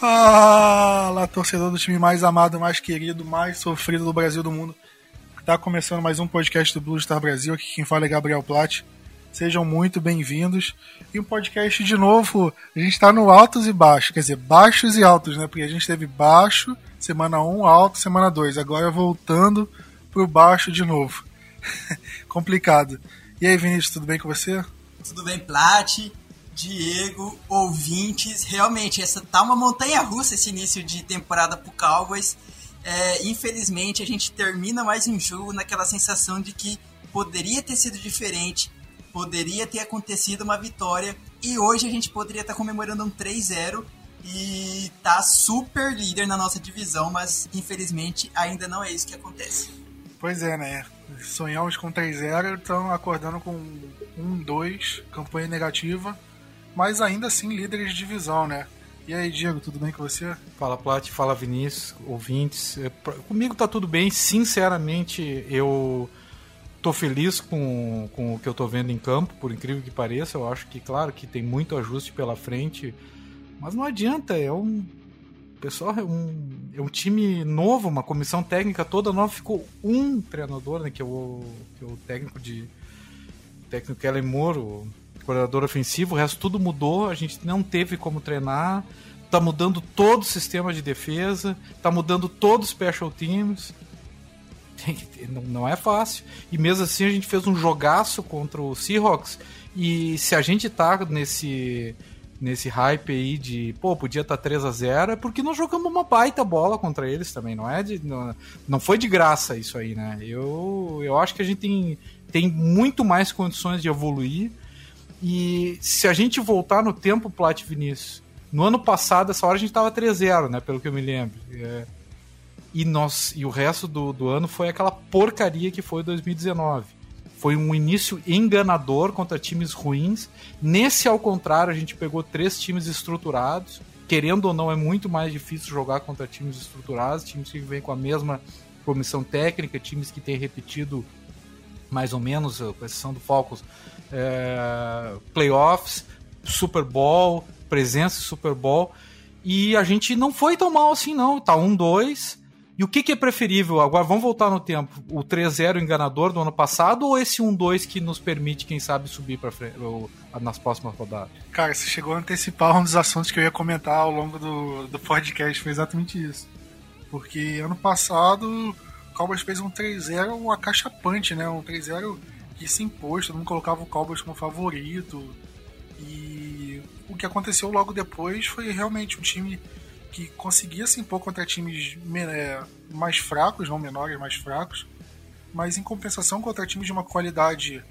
Fala, torcedor do time mais amado, mais querido, mais sofrido do Brasil do mundo. Tá começando mais um podcast do Blue Star Brasil. Aqui quem fala é Gabriel Platt. Sejam muito bem-vindos. E um podcast de novo, a gente tá no altos e baixos, quer dizer, baixos e altos, né? Porque a gente teve baixo, semana 1, alto, semana 2. Agora voltando pro baixo de novo. Complicado. E aí, Vinícius, tudo bem com você? Tudo bem, Plat, Diego, ouvintes. Realmente, essa tá uma montanha russa esse início de temporada pro Cowboys. É, infelizmente, a gente termina mais um jogo naquela sensação de que poderia ter sido diferente, poderia ter acontecido uma vitória e hoje a gente poderia estar comemorando um 3-0 e tá super líder na nossa divisão, mas infelizmente ainda não é isso que acontece. Pois é, né? Sonhamos com 3-0, estão acordando com 1-2, campanha negativa, mas ainda assim líderes de divisão, né? E aí, Diego, tudo bem com você? Fala, Plat, fala, Vinícius, ouvintes. É, comigo tá tudo bem, sinceramente, eu tô feliz com, com o que eu tô vendo em campo, por incrível que pareça. Eu acho que, claro, que tem muito ajuste pela frente, mas não adianta, é um. Pessoal, é um, é um time novo, uma comissão técnica toda nova. Ficou um treinador, né? Que é o, que é o técnico de. O técnico Kellen Moore, o coordenador ofensivo, o resto tudo mudou, a gente não teve como treinar. Tá mudando todo o sistema de defesa, tá mudando todos os special teams. Não é fácil. E mesmo assim a gente fez um jogaço contra o Seahawks. E se a gente tá nesse nesse hype aí de, pô, podia estar tá 3 a 0 é porque nós jogamos uma baita bola contra eles também, não é de não, não foi de graça isso aí, né? Eu eu acho que a gente tem tem muito mais condições de evoluir. E se a gente voltar no tempo, Plat Vinícius, no ano passado, essa hora a gente tava 3-0, né? Pelo que eu me lembro. É, e, nós, e o resto do, do ano foi aquela porcaria que foi 2019. Foi um início enganador contra times ruins. Nesse, ao contrário, a gente pegou três times estruturados. Querendo ou não, é muito mais difícil jogar contra times estruturados, times que vêm com a mesma comissão técnica, times que têm repetido mais ou menos, com exceção do Falcons, é, playoffs, Super Bowl, presença Super Bowl. E a gente não foi tão mal assim, não. Tá 1-2. E o que, que, é preferível? Agora vamos voltar no tempo. O 3-0 enganador do ano passado ou esse 1-2 que nos permite, quem sabe, subir para nas próximas rodadas? Cara, você chegou a antecipar um dos assuntos que eu ia comentar ao longo do, do podcast. Foi exatamente isso. Porque ano passado o Cowboys fez um 3-0 acachapante, né? Um 3-0 que se impôs, todo mundo colocava o Cowboys como favorito. E o que aconteceu logo depois foi realmente um time que conseguia se impor contra times é, mais fracos, não menores, mais fracos, mas em compensação contra times de uma qualidade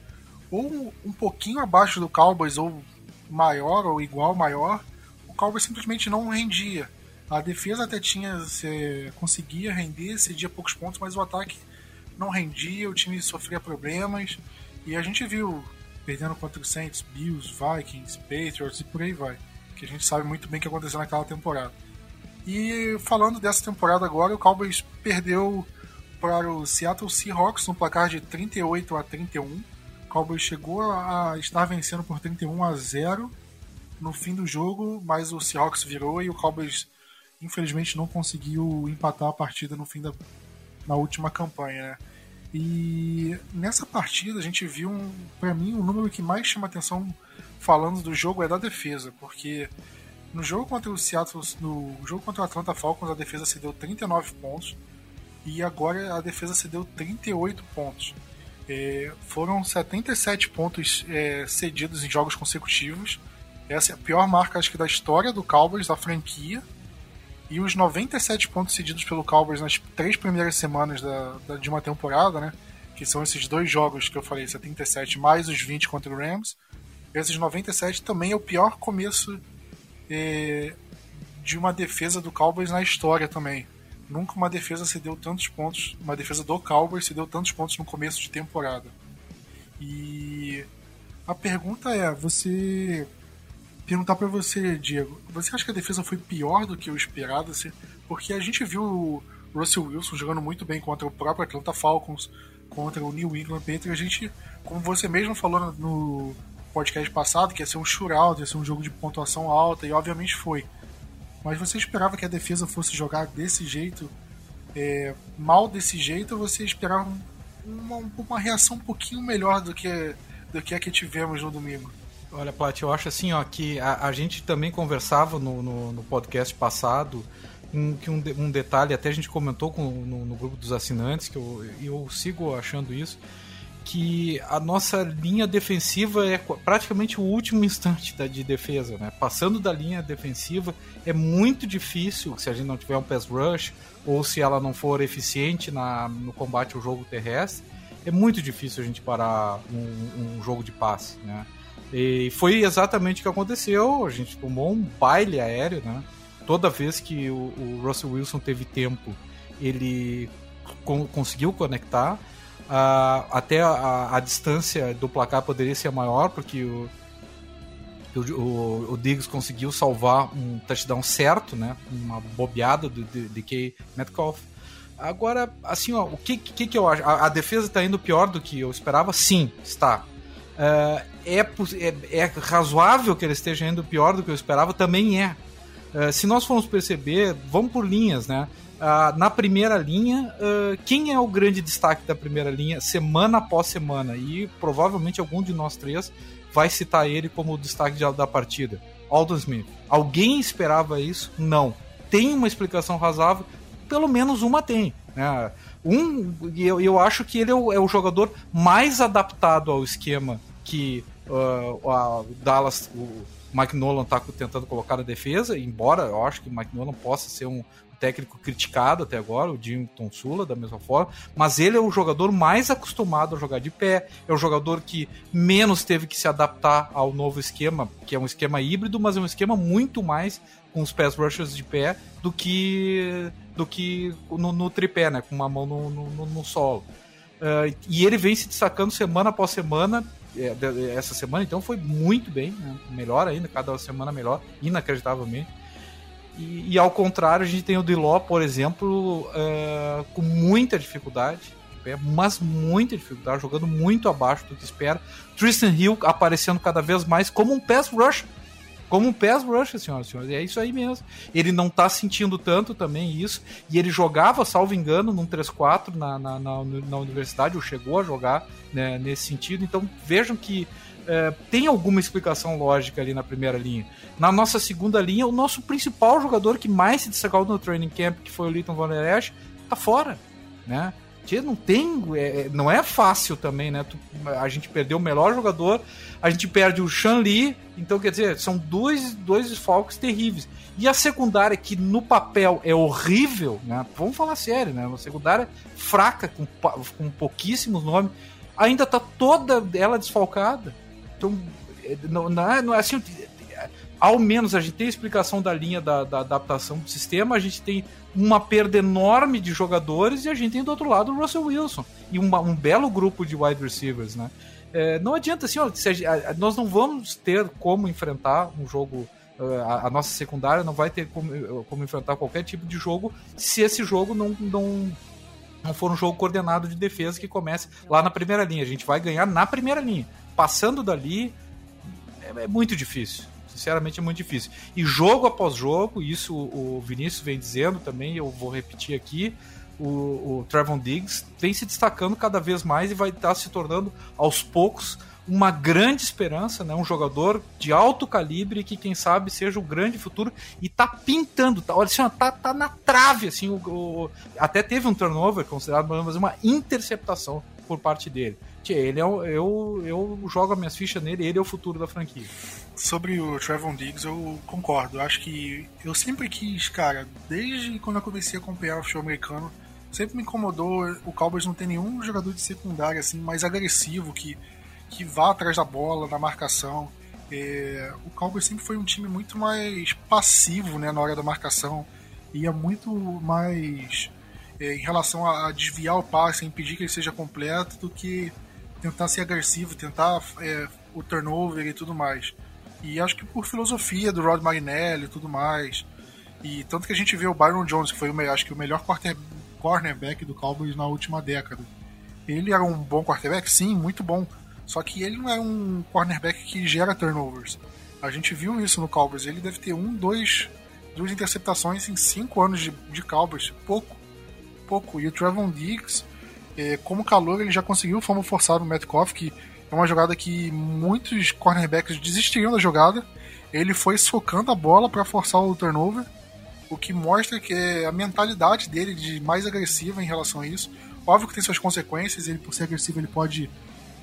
ou um pouquinho abaixo do Cowboys, ou maior, ou igual, maior, o Cowboys simplesmente não rendia. A defesa até tinha, se, conseguia render, cedia poucos pontos, mas o ataque não rendia, o time sofria problemas, e a gente viu perdendo contra os Saints, Bills, Vikings, Patriots e por aí vai, que a gente sabe muito bem o que aconteceu naquela temporada. E falando dessa temporada agora, o Cowboys perdeu para o Seattle Seahawks no placar de 38 a 31. O Cowboys chegou a estar vencendo por 31 a 0 no fim do jogo, mas o Seahawks virou e o Cowboys infelizmente não conseguiu empatar a partida no fim da na última campanha, né? E nessa partida a gente viu, um, para mim, o um número que mais chama atenção falando do jogo é da defesa, porque no jogo contra o Seattle, no jogo contra o Atlanta Falcons, a defesa cedeu 39 pontos e agora a defesa cedeu 38 pontos. É, foram 77 pontos é, cedidos em jogos consecutivos. Essa é a pior marca, acho que, da história do Cowboys, da franquia. E os 97 pontos cedidos pelo Cowboys nas três primeiras semanas da, da, de uma temporada, né? Que são esses dois jogos que eu falei, 77 mais os 20 contra o Rams. Esses 97 também é o pior começo é, de uma defesa do Cowboys na história também. Nunca uma defesa se deu tantos pontos, uma defesa do Cowboys se deu tantos pontos no começo de temporada. E a pergunta é, você perguntar para você, Diego, você acha que a defesa foi pior do que o esperado? Porque a gente viu o Russell Wilson jogando muito bem contra o próprio Atlanta Falcons, contra o New England Patriots. A gente, como você mesmo falou no podcast passado, que ia ser um shootout, ia ser um jogo de pontuação alta, e obviamente foi. mas você esperava que a defesa fosse jogar desse jeito, é, mal desse jeito, ou você esperava uma, uma reação um pouquinho melhor do que, do que a que tivemos no domingo? Olha, Paty, eu acho assim, ó, que a, a gente também conversava no, no, no podcast passado um, que um, um, detalhe, até a gente comentou com, no, no, grupo dos assinantes, que eu, eu sigo achando isso, que a nossa linha defensiva é praticamente o último instante da, de defesa, né? Passando da linha defensiva é muito difícil se a gente não tiver um pass rush ou se ela não for eficiente na, no combate ao jogo terrestre, é muito difícil a gente parar um, um jogo de passe, né? E foi exatamente o que aconteceu. A gente tomou um baile aéreo, né? Toda vez que o, o Russell Wilson teve tempo, ele con conseguiu conectar. Uh, até a, a, distância do placar poderia ser maior, porque o, o, o, o Diggs conseguiu salvar um touchdown certo, né? Uma bobeada do DK Metcalf. Agora, assim, ó, o que, que, que eu acho? A, a defesa está indo pior do que eu esperava? Sim, está. Uh, é, é, é, razoável que ele esteja indo pior do que eu esperava? Também é. Uh, se nós formos perceber, vamos por linhas, né? Uh, na primeira linha, uh, quem é o grande destaque da primeira linha semana após semana? E provavelmente algum de nós três vai citar ele como o destaque de, da partida. Aldon Smith. Alguém esperava isso? Não. Tem uma explicação razoável? Pelo menos uma tem. Né? Um, eu, eu acho que ele é o, é o jogador mais adaptado ao esquema que uh, a Dallas, o Mike Nolan está tentando colocar na defesa, embora eu acho que o Mike Nolan possa ser um técnico criticado até agora, o Jim Tonsula, da mesma forma, mas ele é o jogador mais acostumado a jogar de pé, é o jogador que menos teve que se adaptar ao novo esquema, que é um esquema híbrido, mas é um esquema muito mais com os pés rushers de pé do que do que no, no tripé, né, com uma mão no, no, no solo. Uh, e ele vem se destacando semana após semana, essa semana, então foi muito bem, né? melhor ainda, cada semana melhor, inacreditavelmente. E, e, ao contrário, a gente tem o Diló, por exemplo, uh, com muita dificuldade, mas muita dificuldade, jogando muito abaixo do que espera. Tristan Hill aparecendo cada vez mais como um pass rush como um pass rush, senhoras e senhores. É isso aí mesmo. Ele não tá sentindo tanto também isso. E ele jogava, salvo engano, num 3-4 na, na, na, na, universidade, ou chegou a jogar né, nesse sentido. Então vejam que é, tem alguma explicação lógica ali na primeira linha. Na nossa segunda linha, o nosso principal jogador que mais se destacou no training camp, que foi o Leighton Van Der Esch, tá fora. Né? Não tem. É, não é fácil também, né? Tu, a gente perdeu o melhor jogador, a gente perde o Shan Li, então quer dizer, são dois, dois desfalques terríveis. E a secundária, que no papel é horrível, né? Vamos falar sério, né? Uma secundária fraca, com, com pouquíssimos nomes, ainda tá toda ela desfalcada. Então, é, não, não, é, não é assim ao menos a gente tem a explicação da linha da, da, adaptação do sistema, a gente tem uma perda enorme de jogadores e a gente tem do outro lado o Russell Wilson e uma, um belo grupo de wide receivers, né? É, não adianta assim, ó, a, a, nós não vamos ter como enfrentar um jogo a, a, nossa secundária não vai ter como, como, enfrentar qualquer tipo de jogo se esse jogo não, não, não for um jogo coordenado de defesa que comece lá na primeira linha. A gente vai ganhar na primeira linha. Passando dali é, é muito difícil. Sinceramente é muito difícil. E jogo após jogo, isso o Vinícius vem dizendo também, eu vou repetir aqui, o, o Trevon Diggs vem se destacando cada vez mais e vai estar se tornando aos poucos uma grande esperança, né? Um jogador de alto calibre que quem sabe seja o grande futuro e tá pintando, tá, olha assim, tá, tá na trave assim, o, o, até teve um turnover considerado mas uma interceptação por parte dele. Ele é eu eu jogo as minhas fichas nele, ele é o futuro da franquia sobre o Trevon Diggs, eu concordo. Eu acho que eu sempre quis, cara, desde quando eu comecei a acompanhar o show americano, sempre me incomodou o Cowboys não ter nenhum jogador de secundária assim mais agressivo que que vá atrás da bola na marcação. É, o Cowboys sempre foi um time muito mais passivo, né, na hora da marcação. Ia muito mais é, em relação a, desviar o passe, impedir que ele seja completo, do que tentar ser agressivo, tentar é, o turnover e tudo mais. E acho que por filosofia do Rod Marinelli e tudo mais. E tanto que a gente vê o Byron Jones, que foi o, acho que o melhor cornerback do Cowboys na última década. Ele era um bom quarterback? Sim, muito bom. Só que ele não é um cornerback que gera turnovers. A gente viu isso no Cowboys. Ele deve ter um, dois duas interceptações em cinco anos de, de Cowboys. Pouco. Pouco. E o Trevon Diggs, é, como calor, ele já conseguiu o fumble forçado no Metcalf, que é uma jogada que muitos cornerbacks desistiriam da jogada. Ele foi socando a bola para forçar o turnover, o que mostra que é a mentalidade dele de mais agressiva em relação a isso. Óbvio que tem suas consequências, ele por ser agressivo ele pode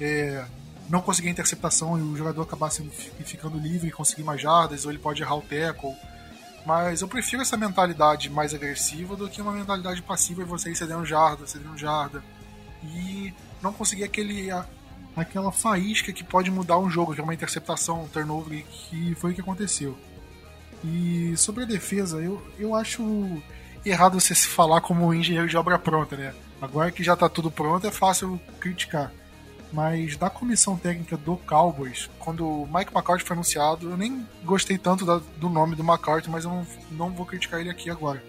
é, não conseguir a interceptação e o jogador acabar sendo, ficando livre e conseguir mais jardas, ou ele pode errar o tackle. Mas eu prefiro essa mentalidade mais agressiva do que uma mentalidade passiva e você ir cedendo jarda, cedendo jarda. E não conseguir aquele, aquela faísca que pode mudar um jogo, que é uma interceptação, um turnover, que foi o que aconteceu. E sobre a defesa, eu, eu acho errado você se falar como engenheiro de obra pronta, né? Agora que já está tudo pronto, é fácil criticar. Mas da comissão técnica do Cowboys, quando o Mike McCarthy foi anunciado, eu nem gostei tanto da, do nome do McCarthy, mas eu não, não vou criticar ele aqui agora.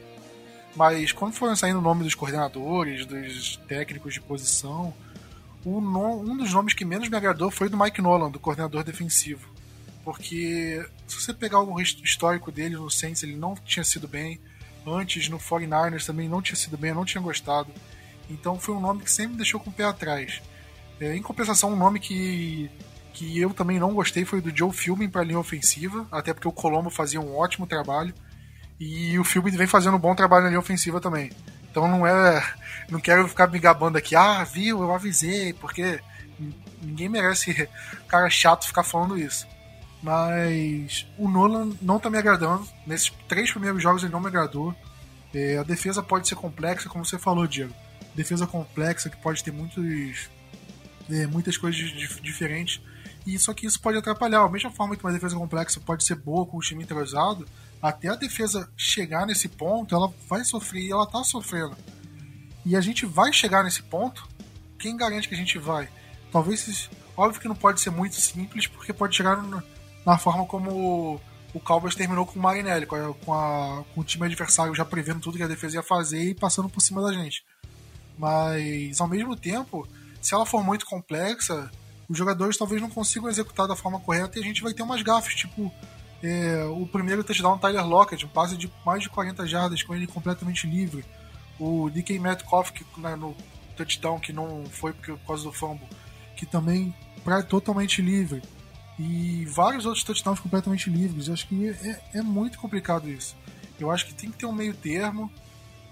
Mas quando foram saindo o nome dos coordenadores, dos técnicos de posição, no, um dos nomes que menos me agradou foi do Mike Nolan, do coordenador defensivo. Porque se você pegar o histórico dele no Saints, ele não tinha sido bem. Antes, no 49ers também não tinha sido bem, eu não tinha gostado. Então foi um nome que sempre me deixou com o pé atrás. É, em compensação, um nome que, que eu também não gostei foi do Joe Filming para a linha ofensiva, até porque o Colombo fazia um ótimo trabalho. E o Filming vem fazendo um bom trabalho na linha ofensiva também. Então não é. Não quero ficar me gabando aqui, ah, viu, eu avisei, porque ninguém merece cara chato ficar falando isso. Mas o Nolan não tá me agradando. Nesses três primeiros jogos ele não me agradou. É, a defesa pode ser complexa, como você falou, Diego. Defesa complexa que pode ter muitos é, muitas coisas diferentes. E só que isso pode atrapalhar. Da mesma forma que uma defesa complexa pode ser boa com o time entrosado, até a defesa chegar nesse ponto, ela vai sofrer e ela está sofrendo. E a gente vai chegar nesse ponto. Quem garante que a gente vai? Talvez, óbvio que não pode ser muito simples, porque pode chegar na forma como o Cowboys terminou com o Marinelli, com, com, a, com o time adversário já prevendo tudo que a defesa ia fazer e passando por cima da gente. Mas, ao mesmo tempo, se ela for muito complexa, os jogadores talvez não consigam executar da forma correta e a gente vai ter umas gafes, tipo é, o primeiro touchdown Tyler Lockett, um passe de mais de 40 jardas com ele completamente livre. O DK Metcalf que, né, no touchdown que não foi por causa do fumble, que também pra, totalmente livre. E vários outros touchdowns completamente livres. Eu acho que é, é muito complicado isso. Eu acho que tem que ter um meio termo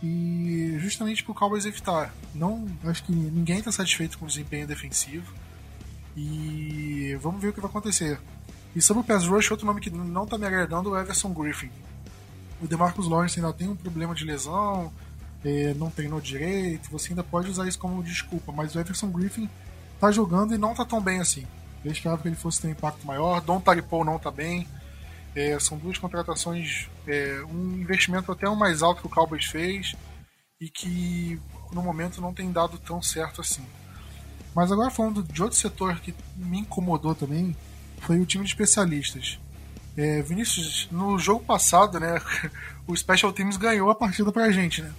e justamente pro Cowboys evitar. Não, acho que ninguém está satisfeito com o desempenho defensivo. E vamos ver o que vai acontecer. E sobre o pass rush, outro nome que não está me agradando é o Everson Griffin. O DeMarcus Lawrence ainda tem um problema de lesão, é, não treinou direito, você ainda pode usar isso como desculpa, mas o Everson Griffin está jogando e não está tão bem assim. Eu esperava que ele fosse ter um impacto maior. Don Taripou não está bem. É, são duas contratações, é, um investimento até o mais alto que o Cowboys fez e que no momento não tem dado tão certo assim. Mas agora falando de outro setor que me incomodou também, foi o time de especialistas. É, Vinícius, no jogo passado, né, o Special Teams ganhou a partida pra gente, né?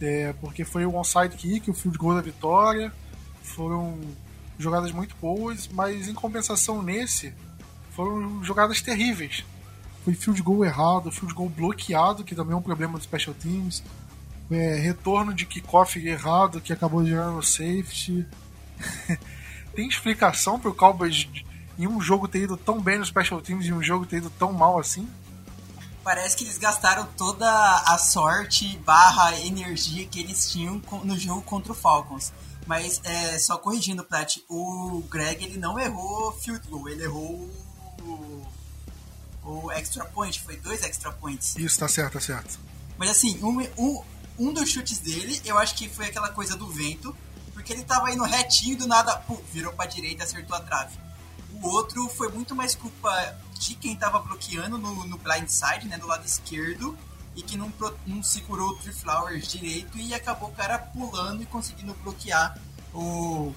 É, porque foi o onside kick, o field goal da vitória, foram jogadas muito boas, mas em compensação nesse, foram jogadas terríveis foi field goal errado, field goal bloqueado, que também é um problema do Special Teams, é, retorno de kickoff errado, que acabou gerando safety. Tem explicação para o Cowboys em um jogo ter ido tão bem no Special Teams e um jogo ter ido tão mal assim? Parece que eles gastaram toda a sorte barra energia que eles tinham no jogo contra o Falcons. Mas é, só corrigindo, Plat, o Greg ele não errou field goal, ele errou o extra point, foi dois extra points. Isso, tá certo, tá certo. Mas assim, um, um, um dos chutes dele, eu acho que foi aquela coisa do vento, porque ele tava indo retinho do nada, pum, virou pra direita e acertou a trave. O outro foi muito mais culpa de quem tava bloqueando no, no blind side, né, do lado esquerdo, e que não, não segurou o Tree Flowers direito e acabou o cara pulando e conseguindo bloquear o,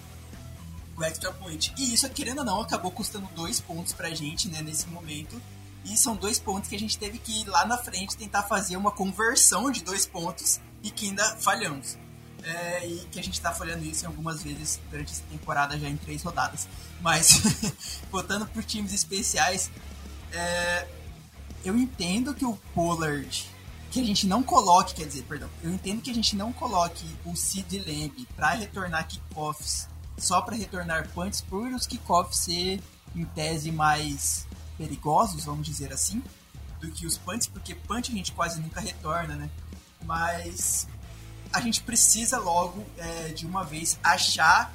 o extra point. E isso, querendo ou não, acabou custando dois pontos pra gente, né, nesse momento. E são dois pontos que a gente teve que ir lá na frente tentar fazer uma conversão de dois pontos e que ainda falhamos. É, e que a gente está falhando isso em algumas vezes durante essa temporada, já em três rodadas. Mas, voltando para times especiais, é, eu entendo que o Pollard que a gente não coloque, quer dizer, perdão, eu entendo que a gente não coloque o Sid Lamb para retornar kickoffs, só para retornar punts, por os kickoffs ser em tese mais perigosos, vamos dizer assim, do que os punts, porque punch a gente quase nunca retorna, né? Mas a gente precisa logo é, de uma vez achar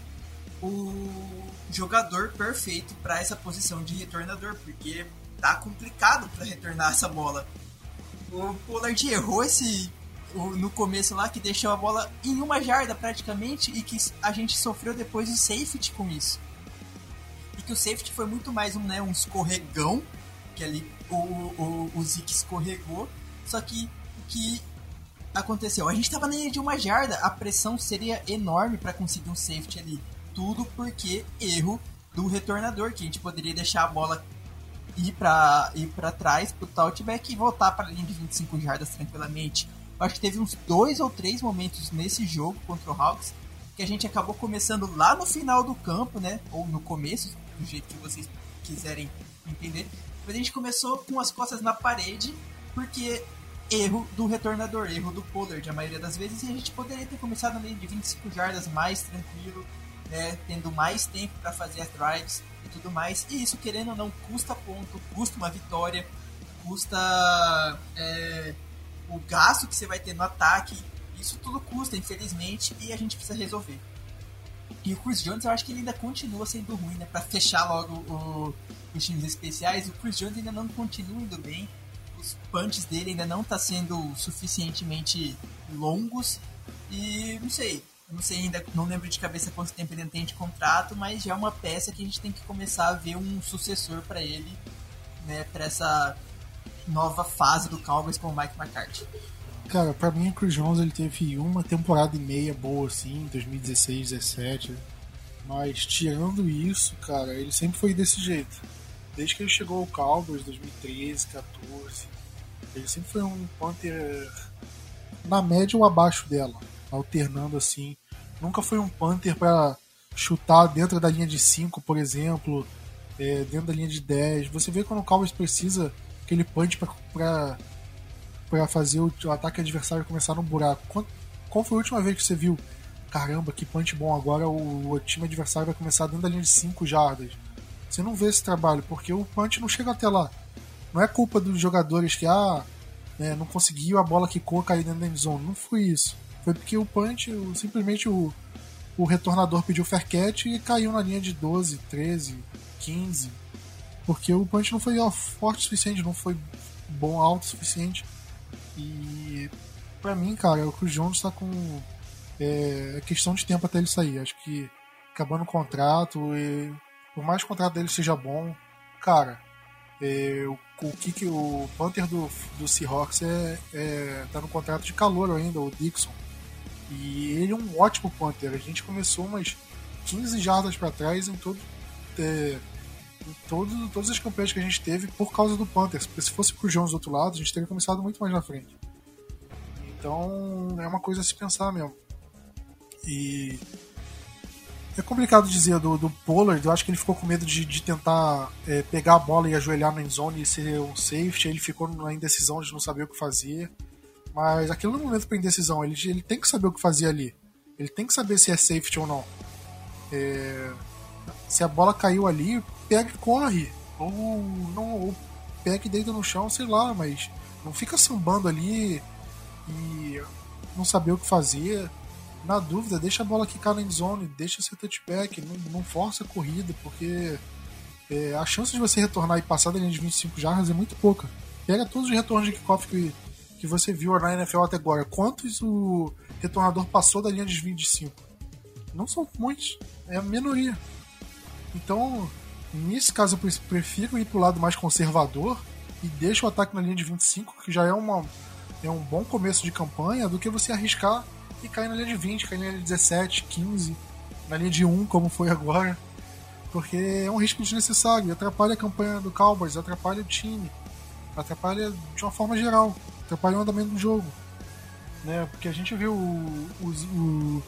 o jogador perfeito para essa posição de retornador, porque tá complicado para retornar essa bola. O Pollard errou esse no começo lá que deixou a bola em uma jarda praticamente e que a gente sofreu depois o safety com isso. E que o safety foi muito mais um, né, um escorregão, que ali o, o, o Zeke escorregou, só que que aconteceu? A gente estava na linha de uma jarda, a pressão seria enorme para conseguir um safety ali. Tudo porque erro do retornador, que a gente poderia deixar a bola ir para ir para trás pro touchback e voltar para a linha de 25 jardas tranquilamente. Eu acho que teve uns dois ou três momentos nesse jogo contra o Hawks que a gente acabou começando lá no final do campo, né? Ou no começo, do jeito que vocês quiserem entender. Mas a gente começou com as costas na parede, porque erro do retornador, erro do Pollard a maioria das vezes, e a gente poderia ter começado linha de 25 jardas mais tranquilo, né, tendo mais tempo para fazer as drives e tudo mais. E isso, querendo ou não, custa ponto, custa uma vitória, custa é, o gasto que você vai ter no ataque. Isso tudo custa, infelizmente, e a gente precisa resolver. E o Chris Jones, eu acho que ele ainda continua sendo ruim, né? Pra fechar logo o, os times especiais, o Chris Jones ainda não continua indo bem. Os punches dele ainda não tá sendo suficientemente longos. E não sei, não sei ainda, não lembro de cabeça quanto tempo ele tem de contrato, mas já é uma peça que a gente tem que começar a ver um sucessor para ele, né, para essa nova fase do Cowboys com o Mike McCarthy. Cara, pra mim o Chris Jones ele teve uma temporada e meia boa assim, 2016, 17. Mas tirando isso, cara, ele sempre foi desse jeito. Desde que ele chegou ao Cowboys 2013, 14, ele sempre foi um Panther na média ou abaixo dela alternando assim. Nunca foi um Panther para chutar dentro da linha de 5, por exemplo, é, dentro da linha de 10. Você vê quando o Cowboys precisa aquele punch para fazer o, o, ataque adversário começar no buraco. Qual, qual, foi a última vez que você viu? Caramba, que punch bom, agora o, o time adversário vai começar dentro da linha de 5 jardas. Você não vê esse trabalho, porque o punch não chega até lá. Não é culpa dos jogadores que ah, é, não conseguiu, a bola quicou, caiu dentro da endzone. Não foi isso. Foi porque o punch, simplesmente o, o retornador pediu fair catch e caiu na linha de 12, 13, 15. Porque o punch não foi ó, forte o suficiente, não foi bom, alto o suficiente. E para mim, cara, o Cruz Jones tá com. É, é questão de tempo até ele sair. Acho que acabando o contrato, e, por mais que o contrato dele seja bom, cara, é, o, o que o Panther do, do Seahawks é, é, tá no contrato de calor ainda, o Dixon. E ele é um ótimo punter. A gente começou umas 15 jardas para trás em todo. É, em todo, todas as campanhas que a gente teve por causa do punter. Porque se fosse pro Jones do outro lado, a gente teria começado muito mais na frente. Então é uma coisa a se pensar mesmo. E é complicado dizer do, do Pollard, eu acho que ele ficou com medo de, de tentar é, pegar a bola e ajoelhar na endzone e ser um safety, ele ficou na indecisão de não saber o que fazer. Mas aquilo não é momento para indecisão. Ele, ele tem que saber o que fazer ali. Ele tem que saber se é safety ou não. É, se a bola caiu ali, pega e corre. Ou, não, ou pega e deita no chão, sei lá, mas não fica sambando ali e não saber o que fazer. Na dúvida, deixa a bola quicar na endzone, deixa ser touchback, não, não força a corrida, porque é, a chance de você retornar e passar da linha de 25 jardas é muito pouca. Pega todos os retornos de kickoff que que você viu na NFL até agora, quantos o retornador passou da linha de 25? Não são muitos, é a minoria. Então, nesse caso, eu prefiro ir para o lado mais conservador e deixo o ataque na linha de 25, que já é, uma, é um bom começo de campanha, do que você arriscar e cair na linha de 20, cair na linha de 17, 15, na linha de 1, como foi agora. Porque é um risco desnecessário, atrapalha a campanha do Cowboys, atrapalha o time, atrapalha de uma forma geral atrapalhou o andamento do jogo. Né? Porque a gente viu o, o,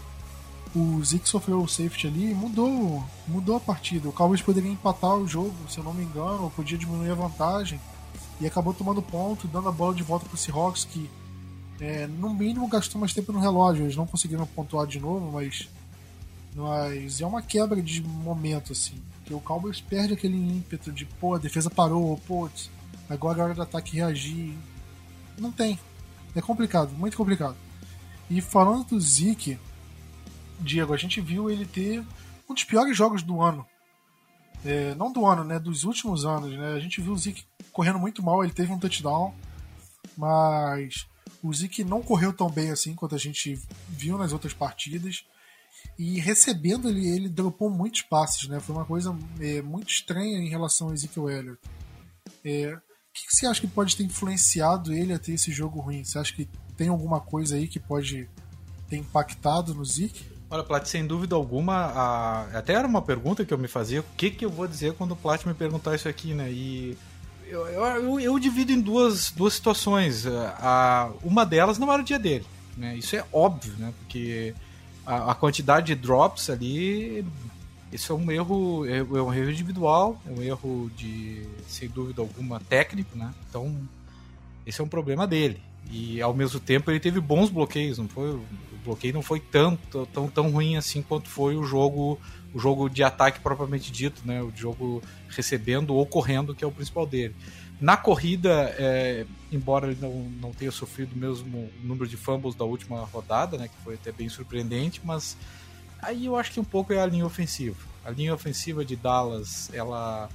o, o sofreu o safety ali e mudou, mudou a partida. O Cowboys poderia empatar o jogo, se eu não me engano, ou podia diminuir a vantagem. E acabou tomando ponto, dando a bola de volta para o Seahawks, que é, no mínimo gastou mais tempo no relógio. Eles não conseguiram pontuar de novo, mas, mas é uma quebra de momento, assim. Que o Cowboys perde aquele ímpeto de, pô, a defesa parou, pô, agora é hora do ataque reagir. Não tem. É complicado, muito complicado. E falando do Zeke, Diego, a gente viu ele ter um dos piores jogos do ano. É, não do ano, né? Dos últimos anos, né? A gente viu o Zeke correndo muito mal, ele teve um touchdown, mas o Zeke não correu tão bem assim quanto a gente viu nas outras partidas. E recebendo ele, ele dropou muitos passes, né? Foi uma coisa é, muito estranha em relação ao Ezekiel Elliott. É, o que você acha que pode ter influenciado ele a ter esse jogo ruim? Você acha que tem alguma coisa aí que pode ter impactado no Zeke? Olha, Plat, sem dúvida alguma, a... até era uma pergunta que eu me fazia, o que, que eu vou dizer quando o Plat me perguntar isso aqui, né? E eu, eu, eu divido em duas, duas situações. A, uma delas não era o dia dele, né? Isso é óbvio, né? Porque a, a quantidade de drops ali, isso é um erro, é, é um erro individual, é um erro de, sem dúvida alguma, técnico, né? Então, esse é um problema dele. E ao mesmo tempo ele teve bons bloqueios, não foi? bloqueio não foi tanto, tão, tão ruim assim quanto foi o jogo o jogo de ataque propriamente dito, né? O jogo recebendo ou correndo, que é o principal dele. Na corrida, é, embora ele não, não tenha sofrido o mesmo número de fumbles da última rodada, né? Que foi até bem surpreendente, mas aí eu acho que um pouco é a linha ofensiva. A linha ofensiva de Dallas, ela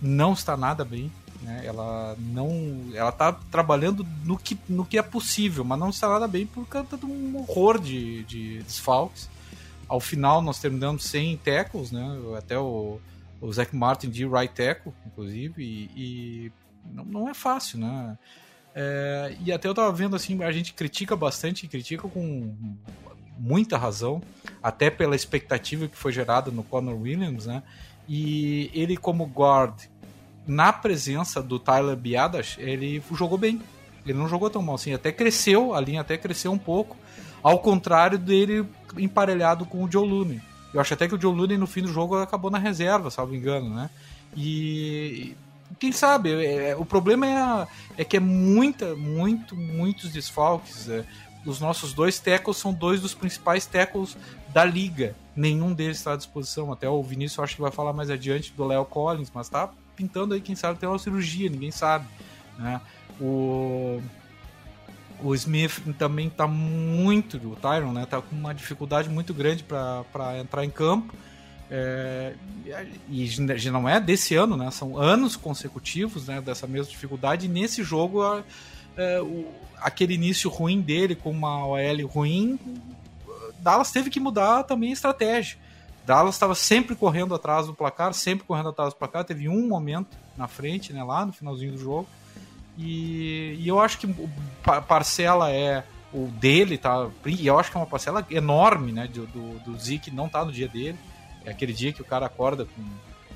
não está nada bem. Né? Ela não, ela está trabalhando no que, no que é possível, mas não está nada bem por conta de um horror de, de desfalques. Ao final nós terminamos sem tackles, né? Até o, o Zach Martin de right tackle, inclusive, e, e não, não, é fácil, né? É, e até eu estava vendo assim, a gente critica bastante, critica com muita razão, até pela expectativa que foi gerada no Conor Williams, né? E ele como guard na presença do Tyler Biadas, ele jogou bem. Ele não jogou tão mal assim, até cresceu, a linha até cresceu um pouco, ao contrário dele emparelhado com o Joe Looney. Eu acho até que o Joe Looney no fim do jogo acabou na reserva, salvo engano, né? E quem sabe, é, é o problema é, é que é muita, muito, muitos desfalques. É, os nossos dois tackles são dois dos principais tackles da liga. Nenhum deles está à disposição. Até o Vinícius acho que vai falar mais adiante do Léo Collins, mas tá pintando aí, quem sabe, até uma cirurgia, ninguém sabe. Né? O, o Smith também está muito, o Tyron, né? Tá com uma dificuldade muito grande para entrar em campo. É, e já não é desse ano, né? São anos consecutivos né, dessa mesma dificuldade. E nesse jogo, é, o, aquele início ruim dele com uma OL ruim, Dallas teve que mudar também a estratégia. Dallas estava sempre correndo atrás do placar, sempre correndo atrás do placar. Teve um momento na frente, né, lá no finalzinho do jogo. E, e eu acho que parcela é o dele, tá? E eu acho que é uma parcela enorme, né, do, do, do Zeke não tá no dia dele. É aquele dia que o cara acorda com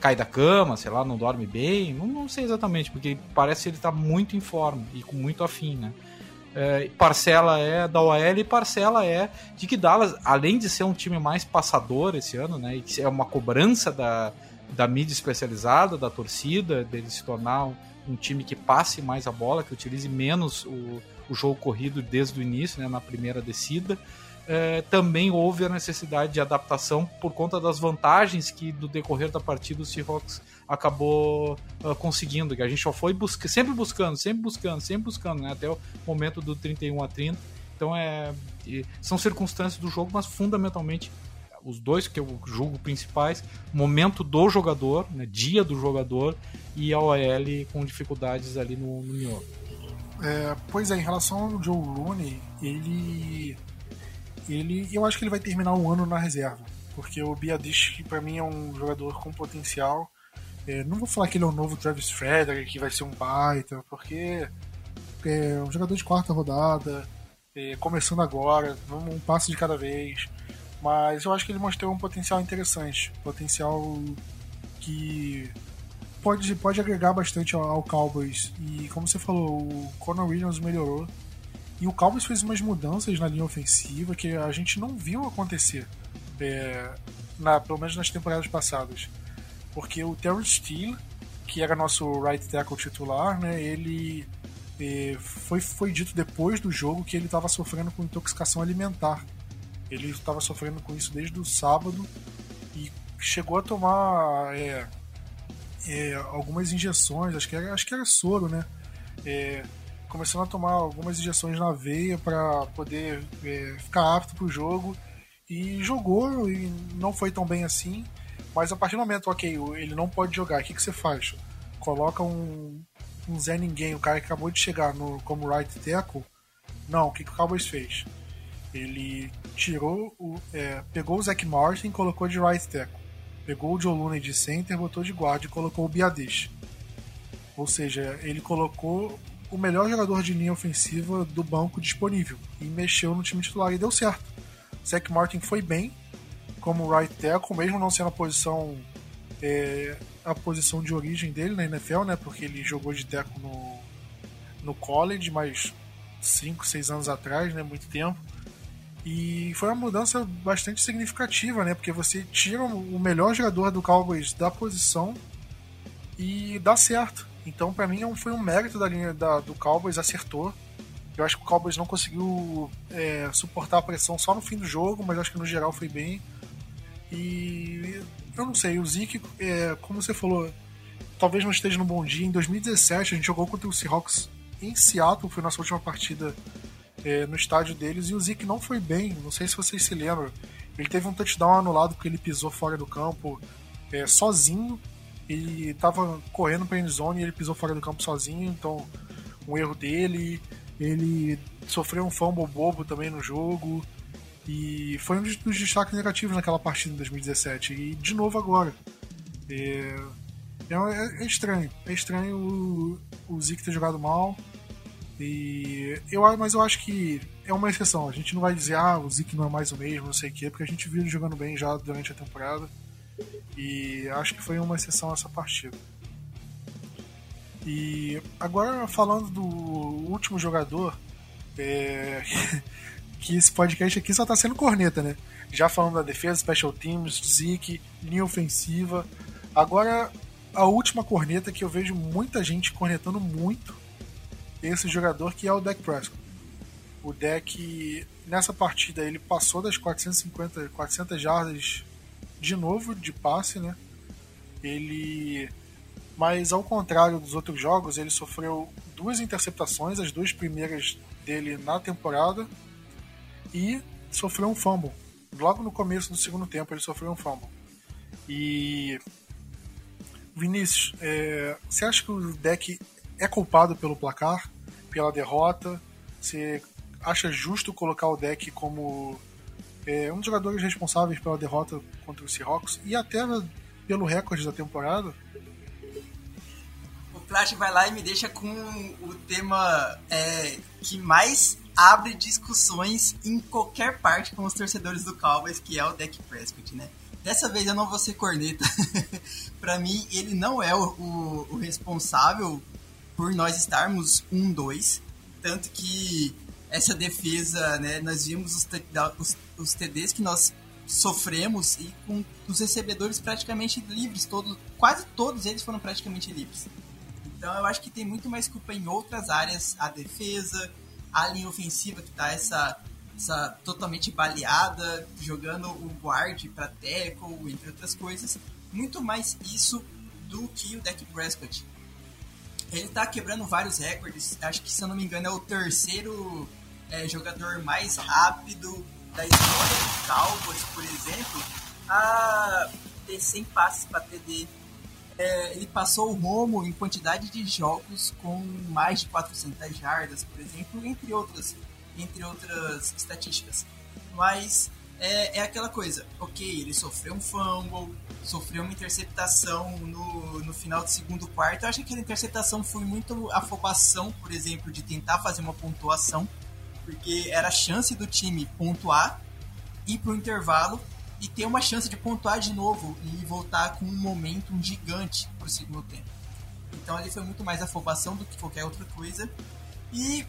cai da cama, sei lá, não dorme bem, não, não sei exatamente, porque parece que ele tá muito em forma e com muito afim, né? É, parcela é da OL e parcela é de que Dallas, além de ser um time mais passador esse ano, né, e que é uma cobrança da, da mídia especializada, da torcida, dele se tornar um, time que passe mais a bola, que utilize menos o, o jogo corrido desde o início, né, na primeira descida, é, também houve a necessidade de adaptação por conta das vantagens que do decorrer da partida o Seahawks acabou uh, conseguindo, que a gente só foi busca, sempre buscando, sempre buscando, sempre buscando, né, até o momento do 31 a 30. Então é, são circunstâncias do jogo, mas fundamentalmente os dois que eu julgo principais, momento do jogador, né, dia do jogador e a OL com dificuldades ali no, no. É, pois é, em relação ao Joe Looney, ele ele eu acho que ele vai terminar um ano na reserva, porque o Biadish para mim é um jogador com potencial. É, não vou falar que ele é o novo Travis Frederick, que vai ser um baita, porque é um jogador de quarta rodada, é, começando agora, um passo de cada vez. Mas eu acho que ele mostrou um potencial interessante, potencial que pode, pode agregar bastante ao, ao Cowboys. E como você falou, o Conor Williams melhorou e o Cowboys fez umas mudanças na linha ofensiva que a gente não viu acontecer, é, na, pelo menos nas temporadas passadas. Porque o Terry Steele, que era nosso right tackle titular, né, ele é, foi, foi dito depois do jogo que ele estava sofrendo com intoxicação alimentar. Ele estava sofrendo com isso desde o sábado e chegou a tomar é, é, algumas injeções, acho que era, acho que era soro, né? É, começando a tomar algumas injeções na veia para poder é, ficar apto para o jogo e jogou e não foi tão bem assim. Mas a partir do momento, ok, ele não pode jogar, o que, que você faz? Coloca um, um Zé Ninguém, o cara que acabou de chegar no, como right tackle. Não, o que, que o Cowboys fez? Ele tirou o. É, pegou o Zach Martin e colocou de right tackle. Pegou o Joe Looney de center, botou de guarda e colocou o Biadish. Ou seja, ele colocou o melhor jogador de linha ofensiva do banco disponível e mexeu no time titular e deu certo. Zach Martin foi bem como right tackle, mesmo não sendo a posição é, a posição de origem dele na NFL, né? Porque ele jogou de tackle no, no college, mas 5, 6 anos atrás, né? Muito tempo. E foi uma mudança bastante significativa, né? Porque você tira o melhor jogador do Cowboys da posição e dá certo. Então, para mim, é foi um mérito da linha da, do Cowboys, acertou. Eu acho que o Cowboys não conseguiu é, suportar a pressão só no fim do jogo, mas acho que no geral foi bem. E eu não sei, o Zeke, é, como você falou, talvez não esteja no bom dia. Em 2017, a gente jogou contra o Seahawks em Seattle, foi nossa última partida é, no estádio deles, e o Zeke não foi bem. Não sei se vocês se lembram. Ele teve um touchdown anulado porque ele pisou fora do campo é, sozinho e estava correndo para zone e ele pisou fora do campo sozinho, então um erro dele. Ele sofreu um fumble bobo também no jogo. E foi um dos destaques negativos naquela partida em 2017. E de novo agora. É, é, é estranho. É estranho o, o Zeke ter jogado mal. E eu, mas eu acho que é uma exceção. A gente não vai dizer, ah, o Zeke não é mais o mesmo, não sei o quê, porque a gente viu ele jogando bem já durante a temporada. E acho que foi uma exceção essa partida. E agora falando do último jogador, é, que esse podcast aqui só tá sendo corneta, né? Já falando da defesa, special teams, Zeke, linha ofensiva. Agora, a última corneta que eu vejo muita gente cornetando muito esse jogador que é o Dak Prescott. O Dak, nessa partida, ele passou das 450, 400 jardas de novo de passe, né? Ele mas ao contrário dos outros jogos, ele sofreu duas interceptações, as duas primeiras dele na temporada, e sofreu um fumble. Logo no começo do segundo tempo ele sofreu um fumble. E Vinícius, é, você acha que o deck é culpado pelo placar, pela derrota? Você acha justo colocar o deck como é, um dos jogadores responsáveis pela derrota contra o Seahawks e até pelo recorde da temporada? O Flash vai lá e me deixa com o tema é, que mais abre discussões em qualquer parte com os torcedores do Cowboys, que é o Dak Prescott, né? Dessa vez eu não vou ser corneta. para mim, ele não é o, o, o, responsável por nós estarmos 1-2. Tanto que essa defesa, né, nós vimos os, os, os TDs que nós sofremos e com os recebedores praticamente livres, todos, quase todos eles foram praticamente livres. Então eu acho que tem muito mais culpa em outras áreas, a defesa, a linha ofensiva que tá essa, essa totalmente baleada, jogando o guard para tackle, entre outras coisas. Muito mais isso do que o Dak Prescott. Ele tá quebrando vários recordes, acho que se eu não me engano é o terceiro é, jogador mais rápido da história do Cowboys, por exemplo, a ter 100 passes para TD é, ele passou o Romo em quantidade de jogos com mais de 400 jardas, por exemplo, entre outras, entre outras estatísticas. Mas é, é aquela coisa, ok, ele sofreu um fumble, sofreu uma interceptação no, no final do segundo quarto. Eu acho que aquela interceptação foi muito afobação, por exemplo, de tentar fazer uma pontuação, porque era a chance do time pontuar, ir para o intervalo e ter uma chance de pontuar de novo e voltar com um momento gigante pro segundo tempo. Então ali foi muito mais afobação do que qualquer outra coisa. E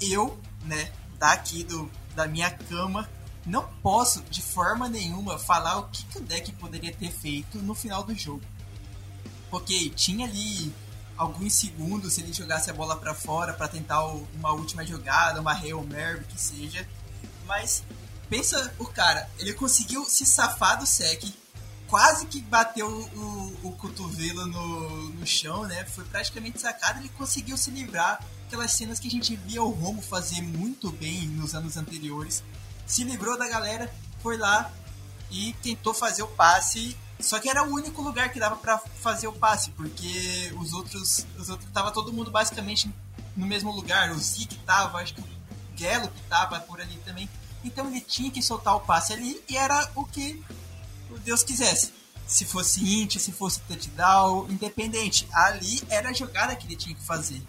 eu, né, daqui do, da minha cama, não posso de forma nenhuma falar o que, que o deck poderia ter feito no final do jogo. Porque tinha ali alguns segundos se ele jogasse a bola para fora para tentar uma última jogada, uma Hail Mary, que seja. Mas pensa o cara, ele conseguiu se safar do sec, quase que bateu o, o cotovelo no, no chão, né? Foi praticamente sacado, ele conseguiu se livrar aquelas cenas que a gente via o Romo fazer muito bem nos anos anteriores. Se livrou da galera, foi lá e tentou fazer o passe só que era o único lugar que dava para fazer o passe, porque os outros, os outros tava todo mundo basicamente no mesmo lugar. O Zeke tava, acho que o Gelo que tava por ali também. Então ele tinha que soltar o passe ali e era o que o Deus quisesse. Se fosse int, se fosse touchdown, independente. Ali era a jogada que ele tinha que fazer.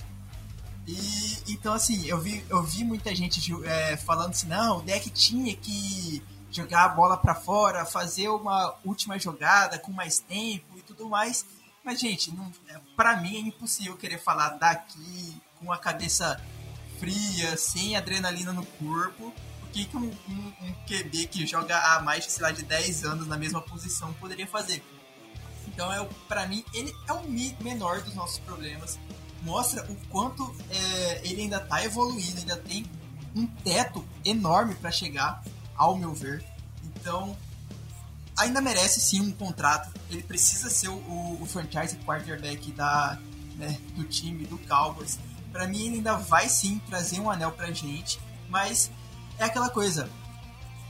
E então assim, eu vi, eu vi muita gente é, falando assim, não, o deck tinha que jogar a bola para fora, fazer uma última jogada com mais tempo e tudo mais. Mas, gente, é, para mim é impossível querer falar daqui com a cabeça fria, sem adrenalina no corpo. O que, que um, um, um QB que joga há mais, sei lá, de 10 anos na mesma posição poderia fazer? Então, é, para mim, ele é o menor dos nossos problemas. Mostra o quanto é, ele ainda está evoluindo, ainda tem um teto enorme para chegar ao meu ver. Então, ainda merece sim um contrato. Ele precisa ser o, o franchise quarterback da, né, do time, do Cowboys. Para mim, ele ainda vai sim trazer um anel pra gente, mas é aquela coisa.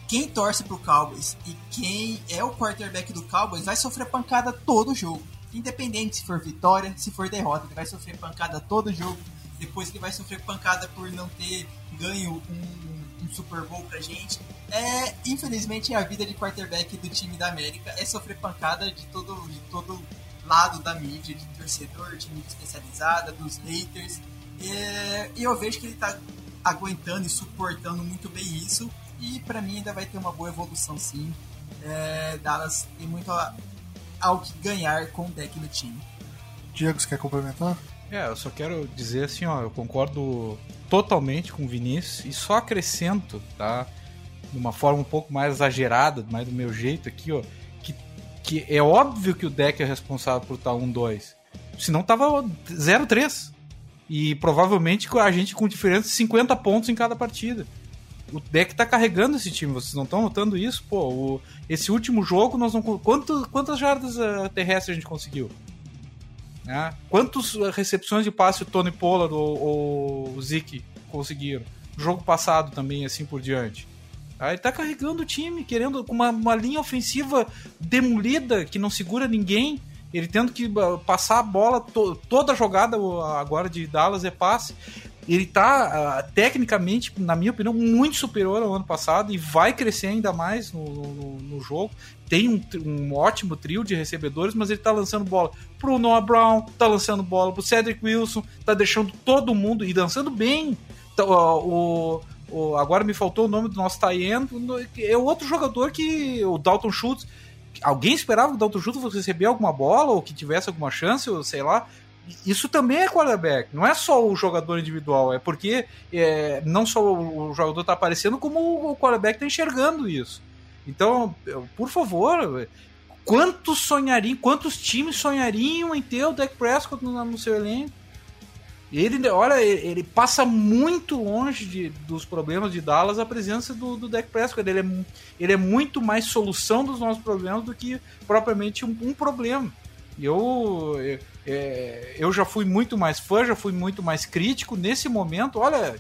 Quem torce pro Cowboys e quem é o quarterback do Cowboys vai sofrer pancada todo jogo. Independente se for vitória, se for derrota, ele vai sofrer pancada todo jogo. Depois ele vai sofrer pancada por não ter ganho um um Super Bowl pra gente. É, infelizmente, a vida de quarterback do time da América é sofrer pancada de todo, de todo lado da mídia, de torcedor, de mídia especializada, dos haters. É, e eu vejo que ele tá aguentando e suportando muito bem isso. E para mim ainda vai ter uma boa evolução sim. É, Dallas tem muito ao que ganhar com o deck do time. Diego, você quer complementar? É, eu só quero dizer assim, ó, eu concordo totalmente com o Vinícius e só acrescento, tá? De uma forma um pouco mais exagerada, mais do meu jeito aqui, ó, que, que é óbvio que o deck é responsável por estar 1-2. Senão tava 0-3. E provavelmente a gente com diferença de 50 pontos em cada partida. O deck tá carregando esse time, vocês não estão notando isso? Pô, o, esse último jogo nós não. Quanto, quantas jardas uh, terrestres a gente conseguiu? Né? Quantas recepções de passe o Tony Pollard ou, o Zeke conseguiram? Jogo passado também, assim por diante. Aí ele tá carregando o time, querendo com uma, uma linha ofensiva demolida, que não segura ninguém. Ele tendo que ah, passar a bola, to, toda a jogada agora de Dallas é passe. Ele tá, uh, tecnicamente, na minha opinião, muito superior ao ano passado e vai crescer ainda mais no, no, no jogo tem um, um, ótimo trio de recebedores, mas ele tá lançando bola pro Noah Brown, tá lançando bola pro Cedric Wilson, tá deixando todo mundo e dançando bem. Tá, o, o, agora me faltou o nome do nosso tie é outro jogador que o Dalton Schultz. Alguém esperava que o Dalton Schultz fosse receber alguma bola ou que tivesse alguma chance, ou sei lá. Isso também é quarterback, não é só o jogador individual, é porque é, não só o jogador tá aparecendo, como o quarterback tá enxergando isso. Então, por favor, quantos sonhariam, quantos times sonhariam em ter o Dak Prescott no, no seu elenco? Ele, olha, ele passa muito longe de, dos problemas de Dallas a presença do, do Dak Prescott. Ele é, ele é muito mais solução dos nossos problemas do que propriamente um, um problema. Eu, eu, é, eu já fui muito mais fã, já fui muito mais crítico. Nesse momento, olha,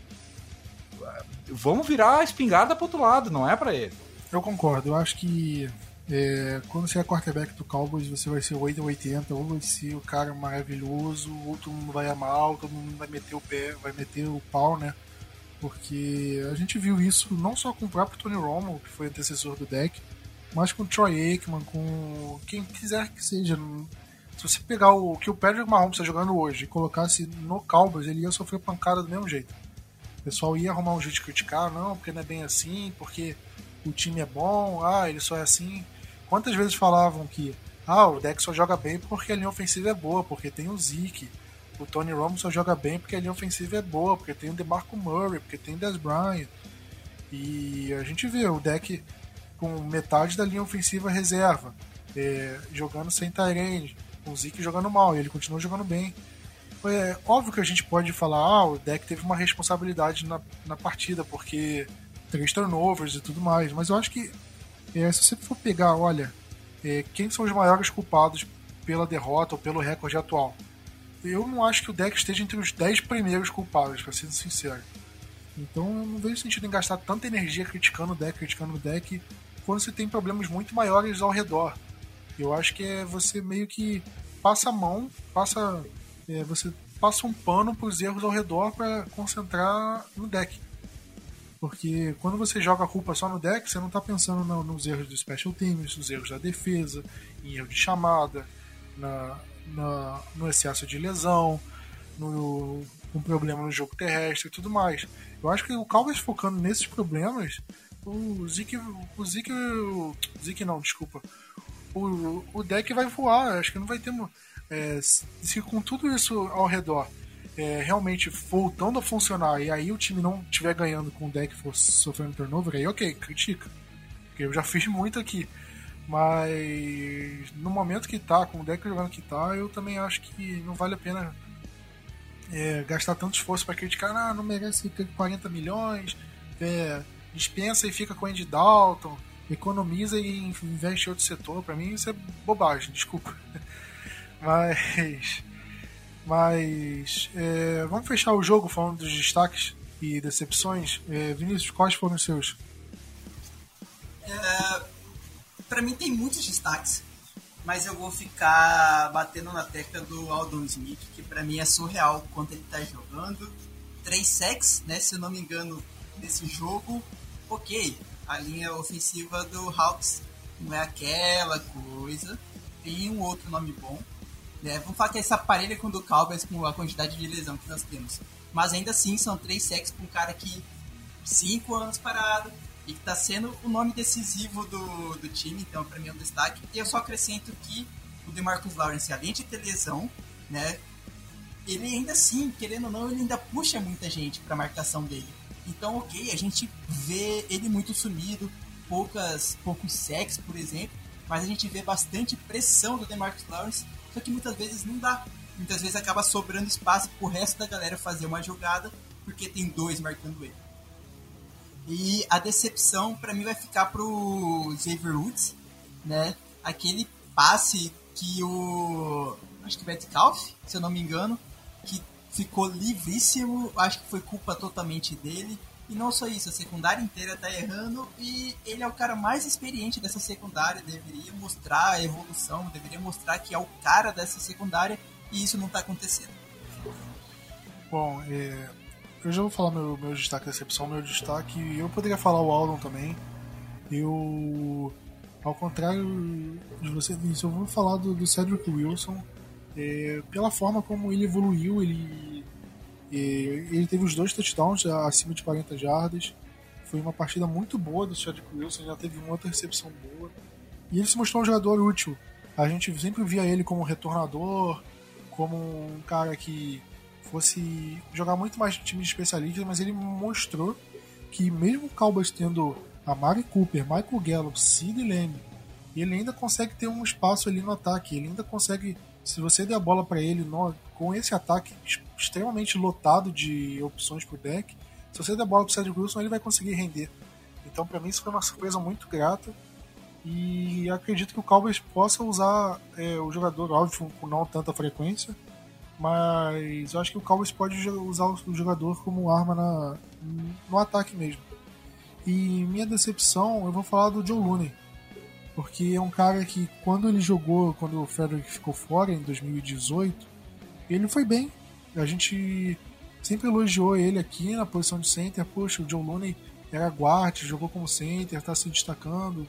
vamos virar a espingarda para outro lado, não é para ele. Eu concordo. Eu acho que é, quando você é quarterback do Cowboys, você vai ser 8 ou 80, ou vai ser o cara maravilhoso, ou todo mundo vai amar, ou todo mundo vai meter o pé, vai meter o pau, né? Porque a gente viu isso não só com o próprio Tony Romo, que foi antecessor do deck, mas com o Troy Aikman, com quem quiser que seja. Se você pegar o que o Patrick Mahomes está jogando hoje e colocasse no Cowboys, ele ia sofrer pancada do mesmo jeito. O pessoal ia arrumar um jeito de criticar, não, porque não é bem assim, porque o time é bom, ah, ele só é assim. Quantas vezes falavam que ah, o deck só joga bem porque a linha ofensiva é boa, porque tem o Zeke. O Tony Romo só joga bem porque a linha ofensiva é boa, porque tem o DeMarco Murray, porque tem o Des Bryant. E a gente vê o deck com metade da linha ofensiva reserva, é, jogando sem Tyrande, o Zeke jogando mal, e ele continua jogando bem. é óbvio que a gente pode falar, ah, o deck teve uma responsabilidade na, na partida, porque três turnovers e tudo mais, mas eu acho que é, se você for pegar, olha, é, quem são os maiores culpados pela derrota ou pelo recorde atual? Eu não acho que o deck esteja entre os 10 primeiros culpados, para ser sincero. Então eu não vejo sentido em gastar tanta energia criticando o deck, criticando o deck, quando você tem problemas muito maiores ao redor. Eu acho que é você meio que passa a mão, passa. É, você passa um pano para os erros ao redor para concentrar no deck. Porque quando você joga a culpa só no deck, você não está pensando no, nos erros do Special Teams, nos erros da defesa, em erro de chamada, na, na, no excesso de lesão, no problema no jogo terrestre e tudo mais. Eu acho que o Cowboys focando nesses problemas, o Zeke, o Zeke, o Zeke não, desculpa, o, o deck vai voar. Acho que não vai ter. É, se com tudo isso ao redor é, realmente voltando a funcionar e aí o time não estiver ganhando com o deck for sofrendo turnover, aí ok, critica. Porque eu já fiz muito aqui. Mas no momento que tá, com o deck jogando que tá, eu também acho que não vale a pena é, gastar tanto esforço para criticar, ah, não merece ter 40 milhões, é, dispensa e fica com o Andy Dalton economiza e investe em outro setor. Para mim isso é bobagem, desculpa. Mas. Mas. É, vamos fechar o jogo falando dos destaques e decepções. É, Vinícius, quais foram os seus? É, para mim tem muitos destaques, mas eu vou ficar batendo na tecla do Aldon Smith, que para mim é surreal quanto ele tá jogando. Três sacks, né, se eu não me engano, nesse jogo. Ok, a linha ofensiva do Hawks não é aquela coisa. Tem um outro nome bom. Né? Vamos falar que essa parelha com o do Cowboys com a quantidade de lesão que nós temos. Mas ainda assim são três sacks para um cara que cinco anos parado e que está sendo o nome decisivo do, do time, então para mim é um destaque. E eu só acrescento que o DeMarcus Lawrence, além de ter lesão, né, ele ainda assim, querendo ou não, ele ainda puxa muita gente para marcação dele. Então, ok, a gente vê ele muito sumido, poucas, poucos sacks, por exemplo, mas a gente vê bastante pressão do DeMarcus Lawrence, só que muitas vezes não dá. Muitas vezes acaba sobrando espaço pro resto da galera fazer uma jogada, porque tem dois marcando ele. E a decepção para mim vai ficar pro Xavier Woods, né? Aquele passe que o acho que Metcalf, se eu não me engano, ficou livríssimo, acho que foi culpa totalmente dele. E não só isso, a secundária inteira tá errando e ele é o cara mais experiente dessa secundária, deveria mostrar a evolução, deveria mostrar que é o cara dessa secundária e isso não tá acontecendo. Bom, é, eu já vou falar meu, meu destaque da recepção, meu destaque, eu poderia falar o Aldon também. Eu, ao contrário de você, eu vou falar do, do Cedric Wilson, é, pela forma como ele evoluiu, ele, é, ele teve os dois touchdowns acima de 40 jardas. Foi uma partida muito boa do Chadwick Wilson, já teve uma outra recepção boa. E ele se mostrou um jogador útil. A gente sempre via ele como retornador, como um cara que fosse jogar muito mais no time de especialistas, mas ele mostrou que mesmo o Cowboys tendo a Mari Cooper, Michael Gallup, Sid Lamb, ele ainda consegue ter um espaço ali no ataque, ele ainda consegue se você der a bola para ele no, com esse ataque extremamente lotado de opções pro deck, se você der a bola pro Cedric Wilson, ele vai conseguir render. Então, para mim, isso foi uma surpresa muito grata. E acredito que o Cowboys possa usar é, o jogador, óbvio, com não tanta frequência, mas eu acho que o Cowboys pode usar o jogador como arma na, no ataque mesmo. E minha decepção, eu vou falar do Joe Looney porque é um cara que quando ele jogou, quando o Frederick ficou fora em 2018, ele foi bem. A gente sempre elogiou ele aqui na posição de center. Poxa, o John Looney era guard, jogou como center, está se destacando,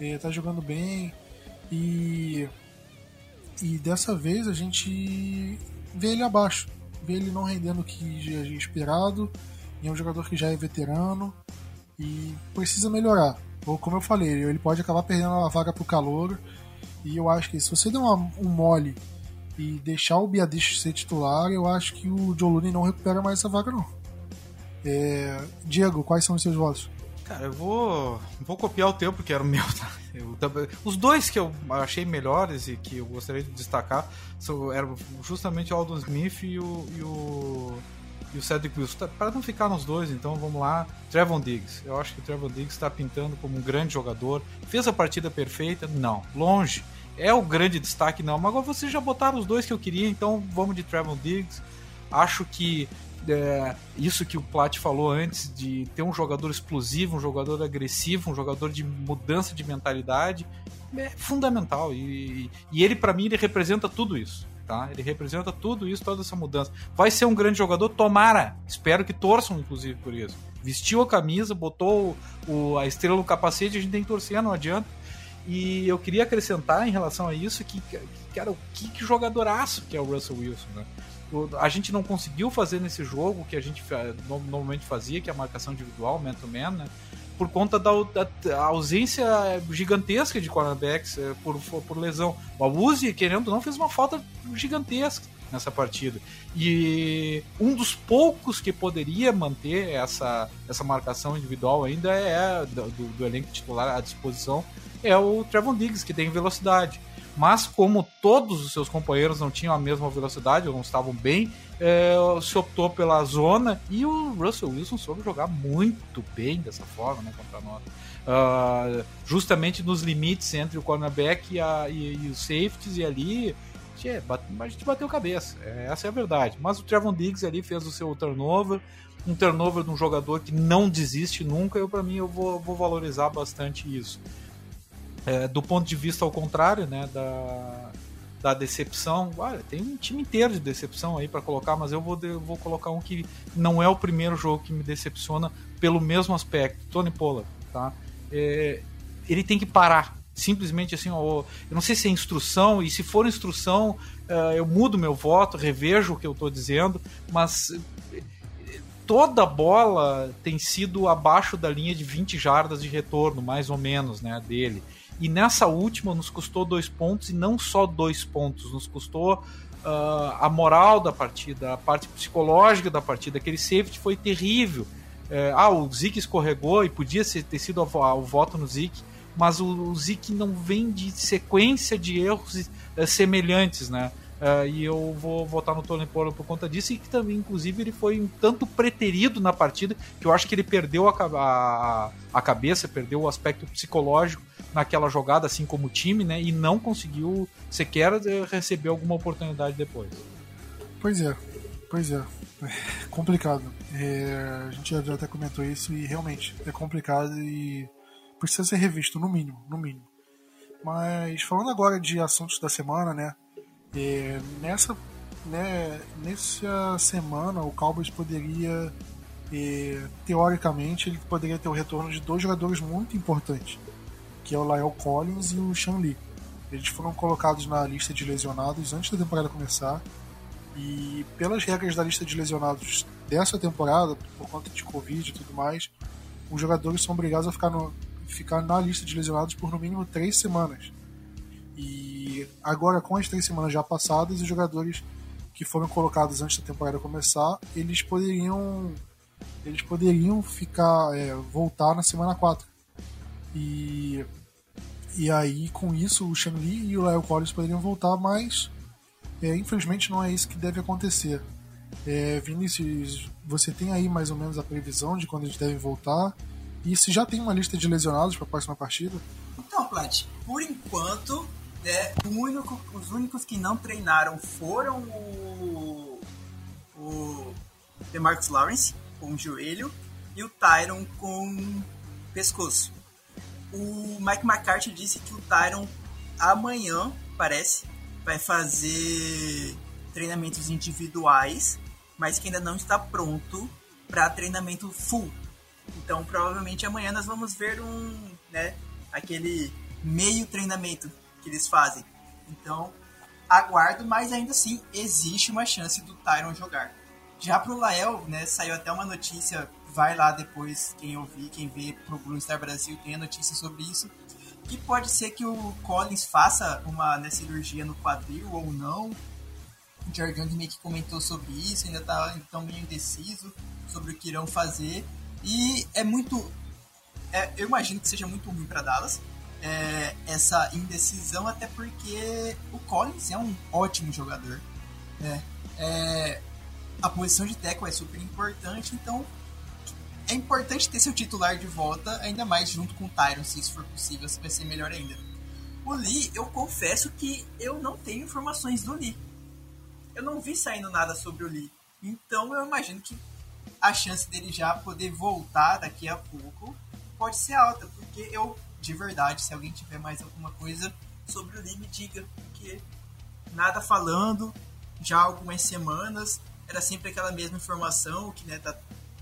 é, jogando bem. E, e dessa vez a gente vê ele abaixo, vê ele não rendendo o que é esperado. E é um jogador que já é veterano e precisa melhorar ou como eu falei, ele pode acabar perdendo a vaga pro calor. E eu acho que se você der uma, um mole e deixar o Biadish ser titular, eu acho que o Jolune não recupera mais essa vaga, não. É... Diego, quais são os seus votos? Cara, eu vou, vou copiar o teu, porque era o meu. Tá? Eu, os dois que eu achei melhores e que eu gostaria de destacar são, eram justamente o Aldon Smith e o, e o, e o Cedric Wilson. Tá, Para não ficar nos dois, então vamos lá. Trevon Diggs. Eu acho que o Trevon Diggs está pintando como um grande jogador. Fez a partida perfeita? Não. Longe. É o grande destaque, não. Mas agora vocês já botaram os dois que eu queria, então vamos de Trevon Diggs. Acho que é, isso que o Plat falou antes, de ter um jogador explosivo, um jogador agressivo, um jogador de mudança de mentalidade, é fundamental. E, e ele, para mim, ele representa tudo isso. Tá? Ele representa tudo isso, toda essa mudança. Vai ser um grande jogador, tomara. Espero que torçam, inclusive, por isso. Vestiu a camisa, botou o, a estrela no capacete, a gente tem que torcer, não adianta. E eu queria acrescentar em relação a isso que, cara, o que, que jogadoraço que é o Russell Wilson, né? a gente não conseguiu fazer nesse jogo que a gente normalmente fazia, que é a marcação individual, man-to-man, né? Por conta da, da, ausência gigantesca de cornerbacks é, por, por lesão. O Uzi, querendo ou não, fez uma falta gigantesca nessa partida. E um dos poucos que poderia manter essa, essa marcação individual ainda é do, do elenco titular à disposição é o Trevon Diggs, que tem velocidade. Mas como todos os seus companheiros não tinham a mesma velocidade, ou não estavam bem, é, se optou pela zona e o Russell Wilson soube jogar muito bem dessa forma né, contra nós. Uh, justamente nos limites entre o cornerback e, a, e, e os safeties, e ali tchê, a gente bateu cabeça. É, essa é a verdade. Mas o Trevon Diggs ali fez o seu turnover, um turnover de um jogador que não desiste nunca. Eu, para mim, eu vou, vou valorizar bastante isso. É, do ponto de vista ao contrário, né, da, da decepção, olha, tem um time inteiro de decepção aí para colocar, mas eu vou, eu vou colocar um que não é o primeiro jogo que me decepciona pelo mesmo aspecto, Tony Pollard, tá? É, ele tem que parar, simplesmente assim, ó, eu não sei se é instrução, e se for instrução, uh, eu mudo meu voto, revejo o que eu estou dizendo, mas toda bola tem sido abaixo da linha de 20 jardas de retorno, mais ou menos, né, dele. E nessa última nos custou dois pontos, e não só dois pontos, nos custou uh, a moral da partida, a parte psicológica da partida. Aquele safety foi terrível. É, ah, o Zeke escorregou e podia ter sido o voto no Zeke, mas o, o não vem de sequência de erros é, semelhantes, né? Uh, e eu vou votar no Tony Pollard por conta disso, e que também, inclusive, ele foi um tanto preterido na partida, que eu acho que ele perdeu a, a, a cabeça, perdeu o aspecto psicológico naquela jogada, assim como o time, né? E não conseguiu sequer eh, receber alguma oportunidade depois. Pois é, pois é. é complicado. É, a gente já até comentou isso e realmente é complicado e precisa ser revisto, no mínimo, no mínimo. Mas falando agora de assuntos da semana, né? É, nessa, né, nessa semana o Cowboys poderia, é, teoricamente, ele poderia ter o retorno de dois jogadores muito importantes, que é o Lyle Collins e o Sean Lee. Eles foram colocados na lista de lesionados antes da temporada começar e pelas regras da lista de lesionados dessa temporada, por conta de Covid e tudo mais, os jogadores são obrigados a ficar, no, ficar na lista de lesionados por no mínimo três semanas. E agora, com as três semanas já passadas, os jogadores que foram colocados antes da temporada começar, eles poderiam eles poderiam ficar é, voltar na semana 4. E e aí com isso o Shang Li e o Lyle Collins poderiam voltar, mas é, infelizmente não é isso que deve acontecer. É, Vinícius, você tem aí mais ou menos a previsão de quando eles devem voltar? E se já tem uma lista de lesionados para a próxima partida? Então, Plat, por enquanto é, único, os únicos que não treinaram foram o, o DeMarcus Lawrence com o joelho e o Tyron com pescoço. O Mike McCarthy disse que o Tyron amanhã, parece, vai fazer treinamentos individuais, mas que ainda não está pronto para treinamento full. Então, provavelmente amanhã nós vamos ver um, né, aquele meio treinamento que eles fazem. Então, aguardo, mas ainda assim existe uma chance do Tyron jogar. Já pro Lael, né, saiu até uma notícia, vai lá depois, quem ouvir, quem vê pro Blue Star Brasil tem a notícia sobre isso, que pode ser que o Collins faça uma né, cirurgia no quadril ou não. O Jargang meio que comentou sobre isso, ainda tá então meio indeciso sobre o que irão fazer. E é muito é, eu imagino que seja muito ruim para Dallas é, essa indecisão, até porque o Collins é um ótimo jogador. Né? É, a posição de tackle é super importante, então é importante ter seu titular de volta, ainda mais junto com o Tyron, se isso for possível, se vai ser melhor ainda. O Lee, eu confesso que eu não tenho informações do Lee. Eu não vi saindo nada sobre o Lee. Então eu imagino que a chance dele já poder voltar daqui a pouco pode ser alta, porque eu, de verdade, se alguém tiver mais alguma coisa sobre o Lee, me diga, porque nada falando, já há algumas semanas, era sempre aquela mesma informação que né, tá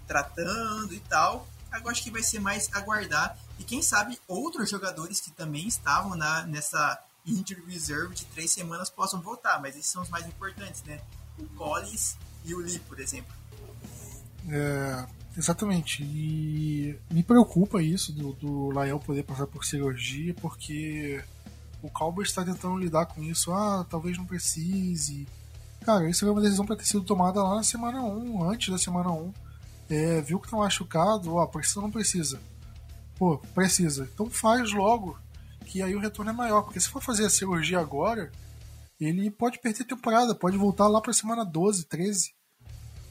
tratando e tal. Agora acho que vai ser mais aguardar. E quem sabe outros jogadores que também estavam na, nessa injury reserve de três semanas possam voltar, mas esses são os mais importantes, né? O Collins e o Lee, por exemplo. É, exatamente. E me preocupa isso do, do Lael poder passar por cirurgia, porque o Cowboys está tentando lidar com isso. Ah, talvez não precise. Cara, isso é uma decisão para ter sido tomada lá na semana 1, antes da semana 1. É, viu que tá machucado, ó, precisa ou não precisa? Pô, precisa. Então faz logo, que aí o retorno é maior. Porque se for fazer a cirurgia agora, ele pode perder temporada, pode voltar lá pra semana 12, 13.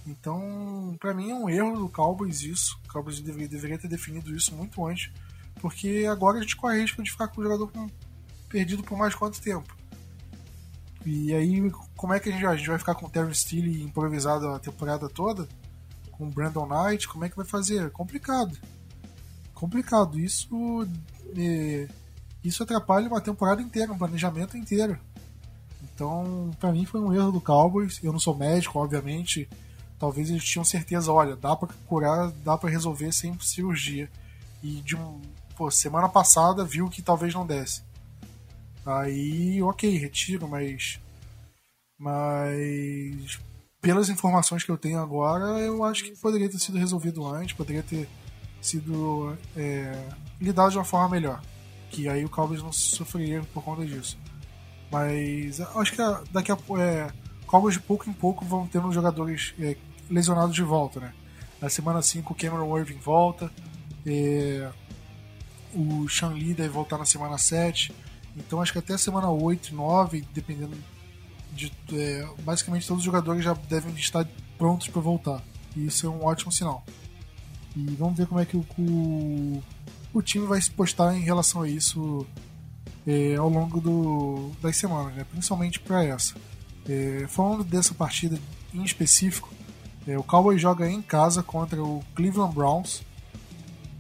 Então, para mim é um erro do Cowboys isso. O Cowboys deveria, deveria ter definido isso muito antes, porque agora a gente corre risco de ficar com o jogador perdido por mais quanto tempo. E aí, como é que a gente? A gente vai ficar com o Terry Steele improvisado a temporada toda? Com Brandon Knight? Como é que vai fazer? Complicado. Complicado. Isso, é, isso atrapalha uma temporada inteira, um planejamento inteiro. Então, para mim foi um erro do Cowboys. Eu não sou médico, obviamente talvez eles tinham certeza, olha, dá para curar, dá para resolver sem cirurgia. E de um, pô, semana passada viu que talvez não desse. Aí, ok, retiro, mas mas pelas informações que eu tenho agora, eu acho que poderia ter sido resolvido antes, poderia ter sido é, lidado de uma forma melhor. Que aí o Cowboys não sofreria por conta disso. Mas acho que daqui a é, Cowboys de pouco em pouco vão tendo jogadores é, lesionados de volta, né? Na semana 5 o Cameron Irving volta, é, o Sean Lee deve voltar na semana 7, então acho que até semana 8, 9, dependendo de. É, basicamente todos os jogadores já devem estar prontos para voltar. E isso é um ótimo sinal. E vamos ver como é que o, o, o time vai se postar em relação a isso é, ao longo do, das semanas, né? principalmente para essa. É, falando dessa partida em específico, é, o Cowboys joga em casa contra o Cleveland Browns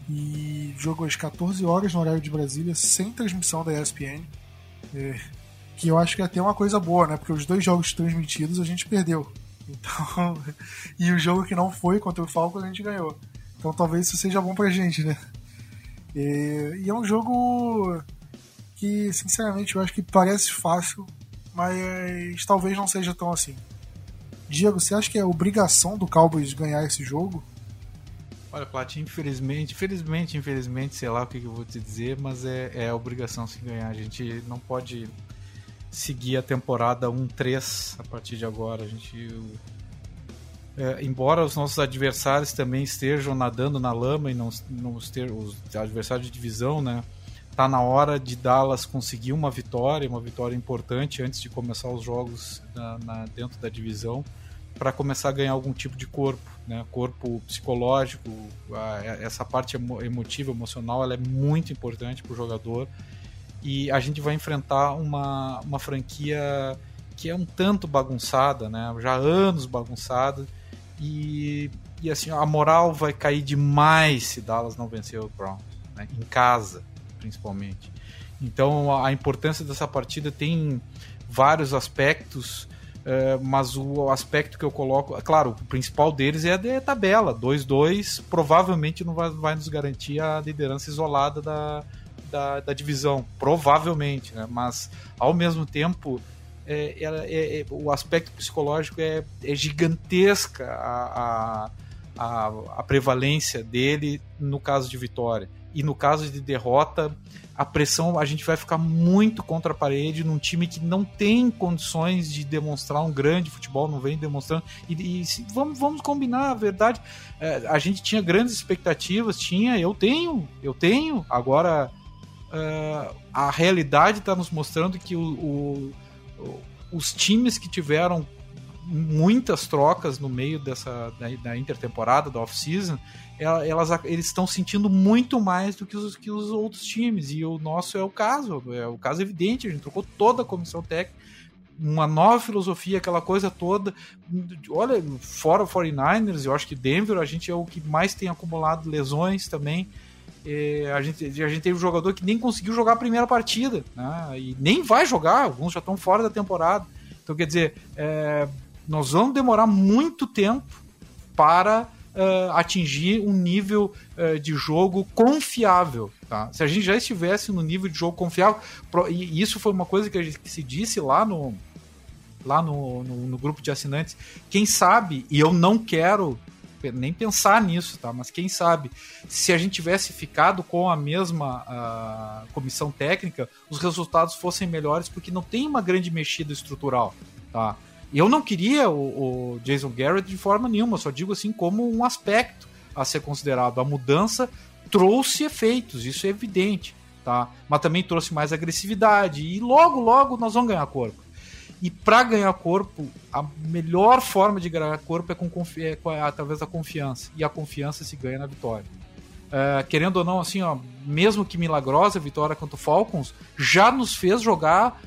e jogo às 14 horas no horário de Brasília, sem transmissão da ESPN. É, que eu acho que é até uma coisa boa, né? Porque os dois jogos transmitidos a gente perdeu. Então, e o jogo que não foi contra o Falcons a gente ganhou. Então talvez isso seja bom pra gente, né? É, e é um jogo que, sinceramente, eu acho que parece fácil, mas talvez não seja tão assim. Diego, você acha que é obrigação do Cowboys ganhar esse jogo? Olha, Plat, infelizmente, infelizmente, infelizmente, sei lá o que, eu vou te dizer, mas é, é obrigação se ganhar. A gente não pode seguir a temporada 1-3 a partir de agora. A gente. É, embora os nossos adversários também estejam nadando na lama e não, não ter os adversários de divisão, né? Tá na hora de Dallas conseguir uma vitória, uma vitória importante antes de começar os jogos na, na dentro da divisão, para começar a ganhar algum tipo de corpo, né? Corpo psicológico, a, essa parte emo, emotiva, emocional, ela é muito importante para o jogador. E a gente vai enfrentar uma, uma franquia que é um tanto bagunçada, né? Já há anos bagunçada. E, e assim, a moral vai cair demais se Dallas não vencer o Brown, né? em casa principalmente. Então a importância dessa partida tem vários aspectos, uh, mas o aspecto que eu coloco, claro, o principal deles é a de tabela. 2-2 provavelmente não vai, nos garantir a liderança isolada da, da, da divisão, provavelmente, né? mas ao mesmo tempo. É, é, é, o aspecto psicológico é, é gigantesca a, a, a, a prevalência dele no caso de vitória e no caso de derrota, a pressão a gente vai ficar muito contra a parede num time que não tem condições de demonstrar um grande futebol, não vem demonstrando. E, e vamos, vamos combinar, a verdade, é, a gente tinha grandes expectativas, tinha, eu tenho, eu tenho. Agora é, a realidade está nos mostrando que o, o, os times que tiveram muitas trocas no meio dessa da, da intertemporada, da off-season, elas, eles estão sentindo muito mais do que os, que os outros times. E o nosso é o caso, é o caso evidente. A gente trocou toda a comissão técnica, uma nova filosofia, aquela coisa toda. Olha, fora o 49ers, eu acho que Denver, a gente é o que mais tem acumulado lesões também. É, a, gente, a gente teve um jogador que nem conseguiu jogar a primeira partida, né? e nem vai jogar, alguns já estão fora da temporada. Então, quer dizer, é, nós vamos demorar muito tempo para uh, atingir um nível uh, de jogo confiável. Tá? Se a gente já estivesse no nível de jogo confiável, e isso foi uma coisa que, a gente, que se disse lá no, lá no, no, no, grupo de assinantes, quem sabe, e eu não quero nem pensar nisso, tá? Mas quem sabe, se a gente tivesse ficado com a mesma uh, comissão técnica, os resultados fossem melhores, porque não tem uma grande mexida estrutural, tá? Eu não queria o, o Jason Garrett de forma nenhuma, só digo assim como um aspecto a ser considerado. A mudança trouxe efeitos, isso é evidente, tá? Mas também trouxe mais agressividade e logo, logo nós vamos ganhar corpo. E para ganhar corpo, a melhor forma de ganhar corpo é, com, é, com através da confiança. E a confiança se ganha na vitória. Uh, querendo ou não, assim, ó, mesmo que milagrosa a vitória contra o Falcons, já nos fez jogar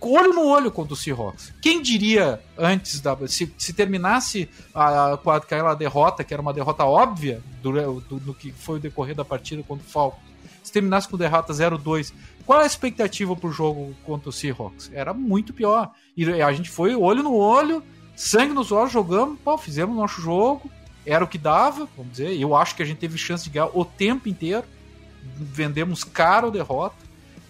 olho no olho contra o Seahawks. Quem diria antes da. Se, se terminasse a, aquela derrota, que era uma derrota óbvia do, do, do, que foi o decorrer da partida contra o Falcons, se terminasse com derrota 0-2, qual a expectativa pro jogo contra o Seahawks? Era muito pior. E a gente foi olho no olho, sangue nos olhos, jogamos, pô, fizemos nosso jogo, era o que dava, vamos dizer. Eu acho que a gente teve chance de ganhar o tempo inteiro. Vendemos caro a derrota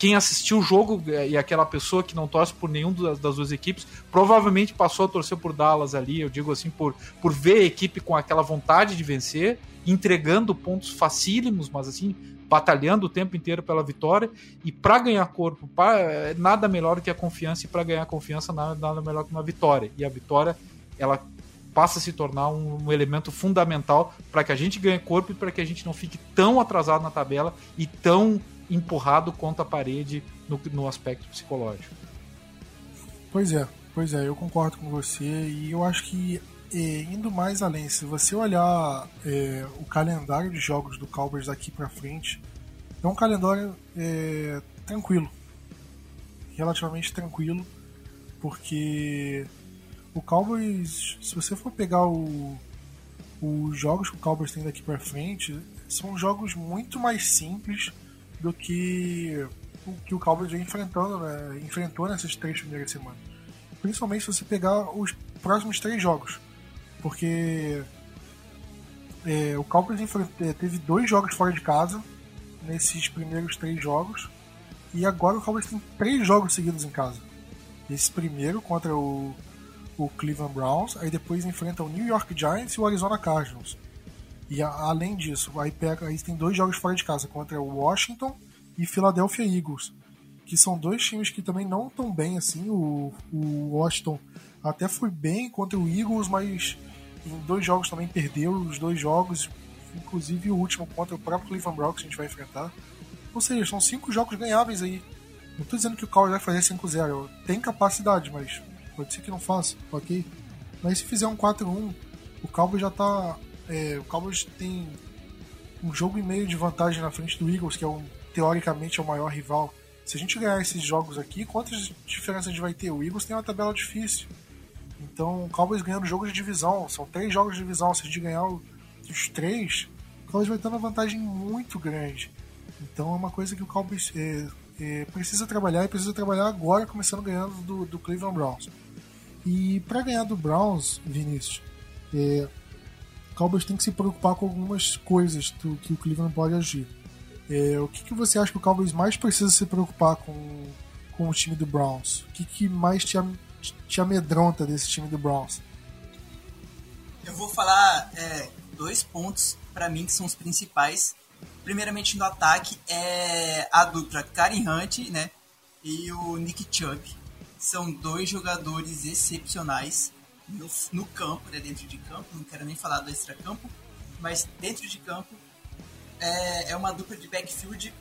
quem assistiu o jogo é, e aquela pessoa que não torce por nenhum das, das duas equipes provavelmente passou a torcer por Dallas ali, eu digo assim, por, por ver a equipe com aquela vontade de vencer, entregando pontos facílimos, mas assim, batalhando o tempo inteiro pela vitória. E para ganhar corpo, pra, é, nada melhor que a confiança, e para ganhar confiança, nada, nada melhor que uma vitória. E a vitória, ela passa a se tornar um, um elemento fundamental para que a gente ganhe corpo e para que a gente não fique tão atrasado na tabela e tão empurrado contra a parede no, no aspecto psicológico. Pois é, pois é, eu concordo com você e eu acho que é, indo mais além, se você olhar é, o calendário de jogos do Cowboys daqui para frente, é um calendário é, tranquilo, relativamente tranquilo, porque o Cowboys, se você for pegar o, os jogos que o Cowboys tem daqui para frente, são jogos muito mais simples do que o que o Cowboys vem enfrentando, né? enfrentou nessas três primeiras semanas. Principalmente se você pegar os próximos três jogos. Porque é, o Cowboys é, teve dois jogos fora de casa nesses primeiros três jogos. E agora o Cowboys tem três jogos seguidos em casa. Esse primeiro contra o, o Cleveland Browns, aí depois enfrenta o New York Giants e o Arizona Cardinals. E a, além disso, aí, pega, aí tem dois jogos fora de casa contra o Washington e Philadelphia Eagles, que são dois times que também não estão bem assim. O, o Washington até foi bem contra o Eagles, mas em dois jogos também perdeu os dois jogos, inclusive o último contra o próprio Cleveland Browns que a gente vai enfrentar. Ou seja, são cinco jogos ganháveis aí. Não estou dizendo que o Cowboys vai fazer 5-0, tem capacidade, mas pode ser que não faça, ok? Mas se fizer um 4-1, o Cowboys já está é, o Cowboys tem um jogo e meio de vantagem na frente do Eagles, que é um, teoricamente é o maior rival. Se a gente ganhar esses jogos aqui, quantas diferenças a gente vai ter? O Eagles tem uma tabela difícil. Então, o Cowboys ganhando jogos de divisão, são três jogos de divisão. Se a gente ganhar os três, o Cowboys vai ter uma vantagem muito grande. Então, é uma coisa que o Cowboys é, é, precisa trabalhar e precisa trabalhar agora, começando ganhando do, do Cleveland Browns. E para ganhar do Browns, Vinícius, é, o Cowboys tem que se preocupar com algumas coisas do, que o Cleveland pode agir. É, o que, que você acha que o Cowboys mais precisa se preocupar com, com o time do Browns? O que, que mais te, te amedronta desse time do Browns? Eu vou falar é, dois pontos para mim que são os principais Primeiramente no ataque é a dupla Karen Hunt, né? E o Nick Chubb. São dois jogadores excepcionais no, no campo, né? Dentro de campo. Não quero nem falar do extra-campo. Mas dentro de campo é, é uma dupla de backfield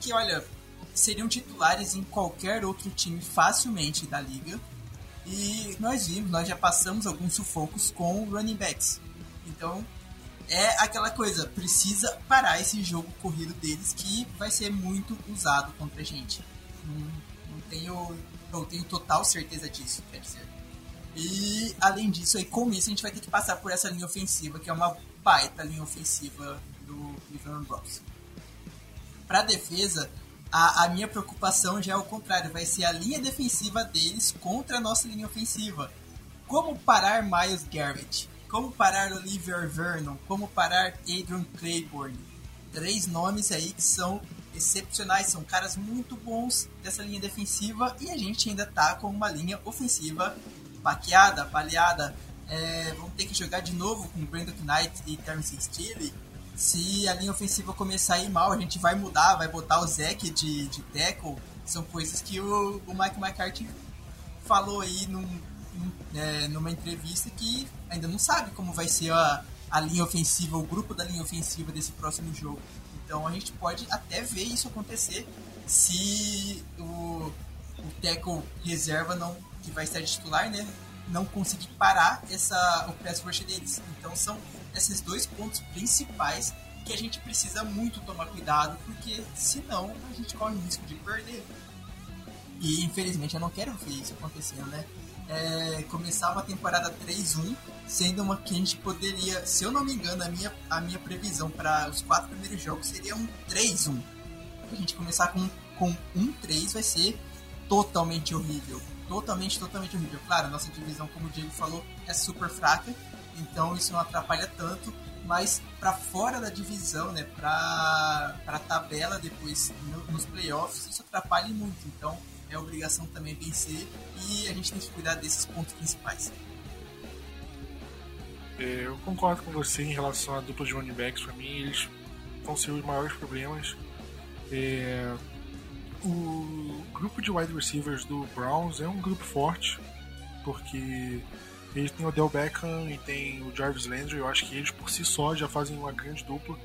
que, olha, seriam titulares em qualquer outro time facilmente da liga. E nós vimos, nós já passamos alguns sufocos com running backs. Então, é aquela coisa, precisa parar esse jogo corrido deles que vai ser muito usado contra a gente. Não, não tenho, não tenho total certeza disso, quer dizer. E além disso, aí, com isso a gente vai ter que passar por essa linha ofensiva, que é uma baita linha ofensiva do Cleveland Browns. Para defesa, a, a, minha preocupação já é o contrário, vai ser a linha defensiva deles contra a nossa linha ofensiva. Como parar Miles Garrett? Como parar Oliver Vernon? Como parar Adrian Claiborne? Três nomes aí que são excepcionais, são caras muito bons dessa linha defensiva e a gente ainda tá com uma linha ofensiva baqueada, baleada. É, vamos ter que jogar de novo com Brandon Knight e Terence Steele. Se a linha ofensiva começar a ir mal, a gente vai mudar, vai botar o Zeke de, de tackle. São coisas que o, o Mike McCarthy falou aí num, é, numa entrevista que ainda não sabe como vai ser a, a linha ofensiva, o grupo da linha ofensiva desse próximo jogo. Então a gente pode até ver isso acontecer se o, o tackle reserva não que vai estar titular, né, não conseguir parar essa o press rush deles. Então são esses dois pontos principais que a gente precisa muito tomar cuidado, porque senão a gente corre o risco de perder. E infelizmente eu não quero ver isso acontecendo, né? é, começava a temporada 3-1, sendo uma que a gente poderia, se eu não me engano, a minha, a minha previsão para os quatro primeiros jogos seria um 3-1. A gente começar com, com um 3 vai ser totalmente horrível. Totalmente, totalmente horrível. Claro, nossa divisão, como o Diego falou, é super fraca, então isso não atrapalha tanto, mas para fora da divisão, né, para a tabela depois no, nos playoffs, isso atrapalha muito. Então, é obrigação também vencer e a gente tem que cuidar desses pontos principais. É, eu concordo com você em relação à dupla de running backs. Para mim, eles vão ser os maiores problemas. É, o grupo de wide receivers do Browns é um grupo forte, porque eles têm o Del Beckham e tem o Jarvis Landry. Eu acho que eles por si só já fazem uma grande dupla.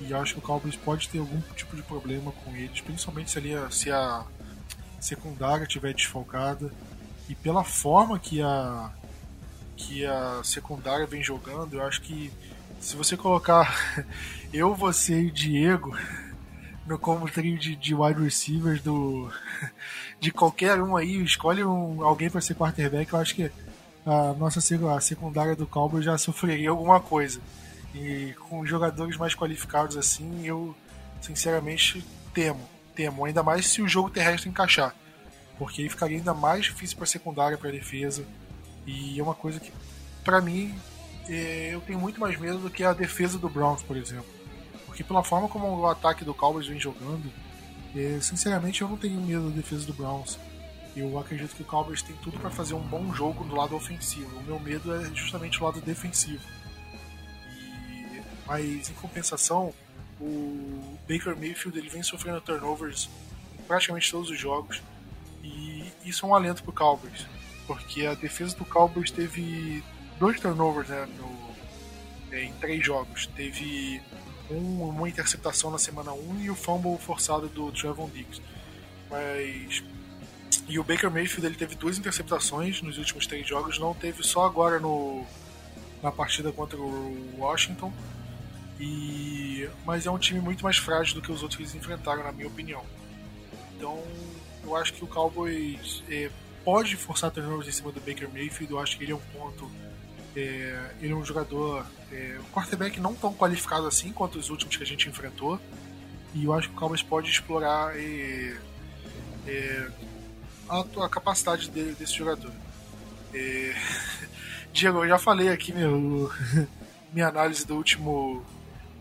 E acho que o Cowboys pode ter algum tipo de problema com eles, principalmente se, ali, se a secundária estiver desfalcada e pela forma que a que a secundária vem jogando, eu acho que se você colocar eu, você e Diego no como trio de, de wide receivers do de qualquer um aí, escolhe um, alguém para ser quarterback, eu acho que a nossa a secundária do Cowboys já sofreria alguma coisa. E com jogadores mais qualificados assim, eu sinceramente temo temo, ainda mais se o jogo terrestre encaixar, porque aí ficaria ainda mais difícil para secundária, para defesa, e é uma coisa que, para mim, é, eu tenho muito mais medo do que a defesa do Browns, por exemplo, porque pela forma como o ataque do Cowboys vem jogando, é, sinceramente eu não tenho medo da defesa do Browns. Eu acredito que o Cowboys tem tudo para fazer um bom jogo do lado ofensivo. O meu medo é justamente o lado defensivo. E, mas em compensação, o Baker Mayfield ele vem sofrendo turnovers em praticamente todos os jogos e isso é um alento para o Cowboys, porque a defesa do Cowboys teve dois turnovers né, no, em três jogos. Teve um, uma interceptação na semana 1 e o fumble forçado do Trevon Diggs. Mas e o Baker Mayfield ele teve duas interceptações nos últimos três jogos, não teve só agora no na partida contra o Washington e, mas é um time muito mais frágil do que os outros que eles enfrentaram, na minha opinião. Então, eu acho que o Cowboys é, pode forçar turnovers em cima do Baker Mayfield. Eu acho que ele é um ponto. É, ele é um jogador, é, quarterback não tão qualificado assim quanto os últimos que a gente enfrentou. E eu acho que o Cowboys pode explorar é, é, a, a, capacidade dele, desse jogador. É, Diego, eu já falei aqui meu, minha análise do último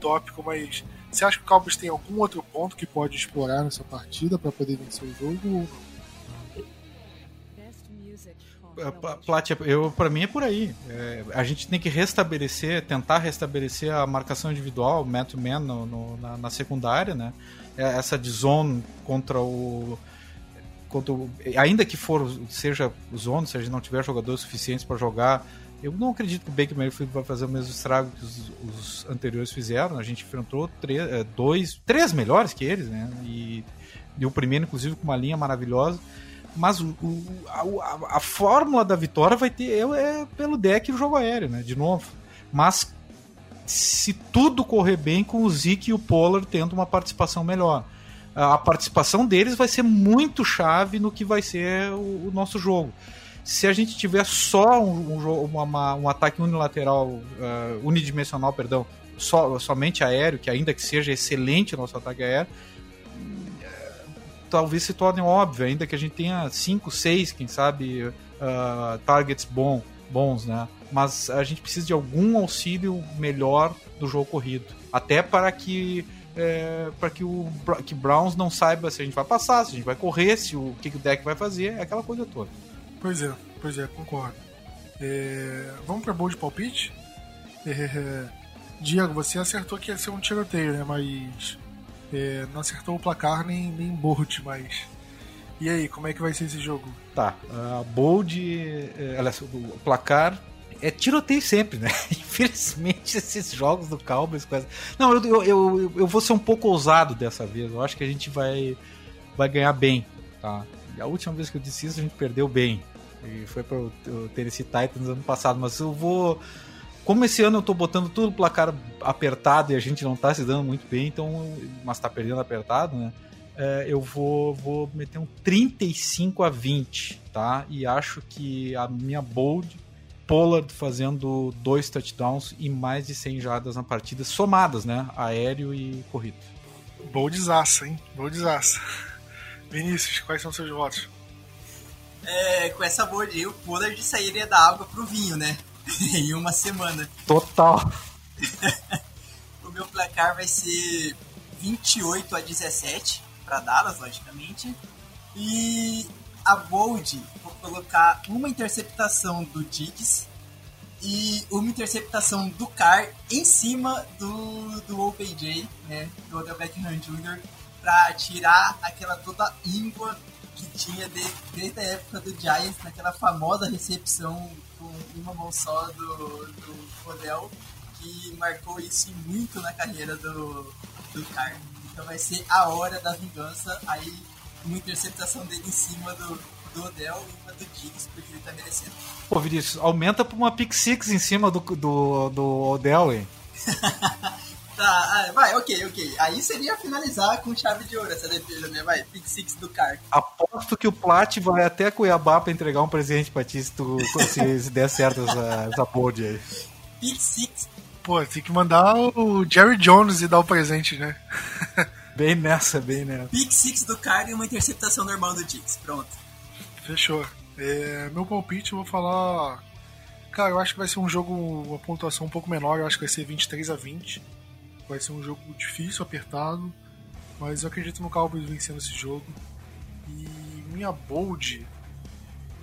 tópico, mas você acha que o Cowboys tem algum outro ponto que pode explorar nessa partida para poder vencer o jogo ou não? Plat, eu para mim é por aí. É, a gente tem que restabelecer, tentar restabelecer a marcação individual, man to man na, na, secundária, né? É, essa de zone contra o, contra o, ainda que for seja zone, se a gente não tiver jogadores suficientes para jogar, eu não acredito que o Baker Mayfield vai fazer o mesmo estrago que os, os anteriores fizeram. A gente enfrentou três, é, dois, três melhores que eles, né? E, e o primeiro, inclusive, com uma linha maravilhosa. Mas o, o, a, a, fórmula da vitória vai ter é, é pelo deck e o jogo aéreo, né? De novo. Mas se tudo correr bem com o Zeke e o Pollard tendo uma participação melhor. A participação deles vai ser muito chave no que vai ser o, o nosso jogo. Se a gente tiver só um, um, uma, um ataque unilateral, uh, unidimensional, perdão, so, somente aéreo, que ainda que seja excelente o nosso ataque aéreo, talvez se torne óbvio, ainda que a gente tenha 5, 6, quem sabe, uh, targets bom, bons, né? Mas a gente precisa de algum auxílio melhor do jogo corrido. Até para que é, para que o que Browns não saiba se a gente vai passar, se a gente vai correr, se o que, que o deck vai fazer, aquela coisa toda. Pois é, pois é, concordo. É, vamos para boa de palpite? É, Diego, você acertou que ia ser um tiroteio, né? Mas é, não acertou o placar nem, nem Bolt, mas. E aí, como é que vai ser esse jogo? Tá, a Bold, é, aliás, o placar é tiroteio sempre, né? Infelizmente, esses jogos do Cowboys. Quase... Não, eu, eu, eu, eu, vou ser um pouco ousado dessa vez. Eu acho que a gente vai, vai ganhar bem, tá? E a última vez que eu disse isso, a gente perdeu bem. E foi para o Tennessee Titans ano passado. Mas eu vou como esse ano eu tô botando tudo placar apertado e a gente não tá se dando muito bem, então, mas tá perdendo apertado, né? É, eu vou, vou meter um 35 a 20, tá? E acho que a minha bold, Pollard fazendo dois touchdowns e mais de 100 jardas na partida, somadas, né? Aéreo e corrida. Boldzaça, hein? Boldzaça. Vinícius, quais são seus votos? É, com essa bold aí, o Pollard sairia da água pro vinho, né? em uma semana. Total. o meu placar vai ser 28 a 17 para Dallas, logicamente. E a Bold, colocar uma interceptação do Diggs e uma interceptação do Carr em cima do, do OBJ, né, do Odell Beckham Jr., para tirar aquela toda íngua que tinha de, desde a época do Giants, naquela famosa recepção com uma mão só do, do Odell, que marcou isso muito na carreira do, do Carr. Então vai ser a hora da vingança, aí uma interceptação dele em cima do, do Odell e uma do Diggs, porque ele tá merecendo. Pô, Vinícius, aumenta pra uma pick six em cima do, do, do Odell, hein? Tá, ah, vai, ok, ok. Aí seria finalizar com chave de ouro essa defesa, né? Vai, pick six do Car. Aposto que o Plat vai até Cuiabá pra entregar um presente pra ti se, tu, se, se der certo essa, essa board aí. Pick six. Pô, tem que mandar o Jerry Jones e dar o presente, né? bem nessa, bem nessa. Pick six do Car e uma interceptação normal do Diggs. Pronto. Fechou. É, meu palpite, eu vou falar. Cara, eu acho que vai ser um jogo, uma pontuação um pouco menor, eu acho que vai ser 23 a 20 Vai ser um jogo difícil, apertado, mas eu acredito no Cowboys vencendo esse jogo. E minha bold,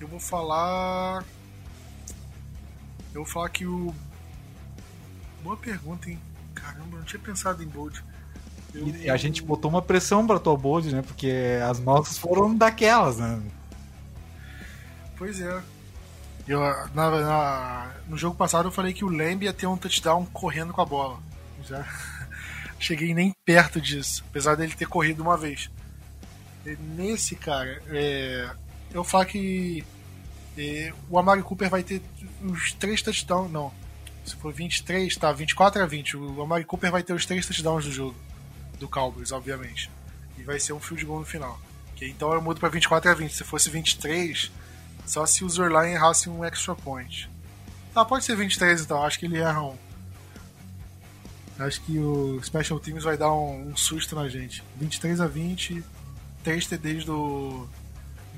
eu vou falar. Eu vou falar que o. Boa pergunta, hein? Caramba, eu não tinha pensado em bold. Eu... E a gente botou uma pressão pra tua bold, né? Porque as nossas foram daquelas, né? Pois é. Eu, na, na, no jogo passado eu falei que o Lamb ia ter um touchdown correndo com a bola. Já cheguei nem perto disso, apesar dele ter corrido uma vez. E nesse, cara, é, eu falo que é, o Amari Cooper vai ter os três touchdowns, não. Se for 23, tá, 24 a 20. O Amari Cooper vai ter os três touchdowns do jogo, do Cowboys, obviamente. E vai ser um field goal no final. Que, então eu mudo pra 24 a 20. Se fosse 23, só se o Zerline errasse um extra point. Tá, pode ser 23 então, acho que ele erra um. Acho que o Special Teams vai dar um, um susto na gente. 23 a 20, 3 TDs do,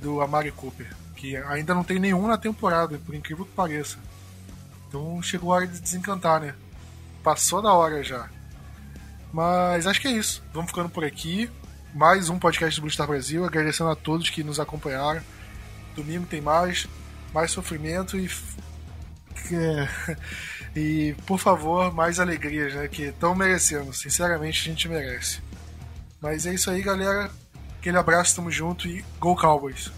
do Amari Cooper, que ainda não tem nenhum na temporada, por incrível que pareça. Então chegou a hora de desencantar, né? Passou da hora já. Mas acho que é isso. Vamos ficando por aqui. Mais um podcast do Blue Star Brasil. Agradecendo a todos que nos acompanharam. Domingo tem mais. mais sofrimento e. E, por favor, mais alegrias, né? Que estão merecendo. Sinceramente, a gente merece. Mas é isso aí, galera. Aquele abraço, tamo junto e Go Cowboys!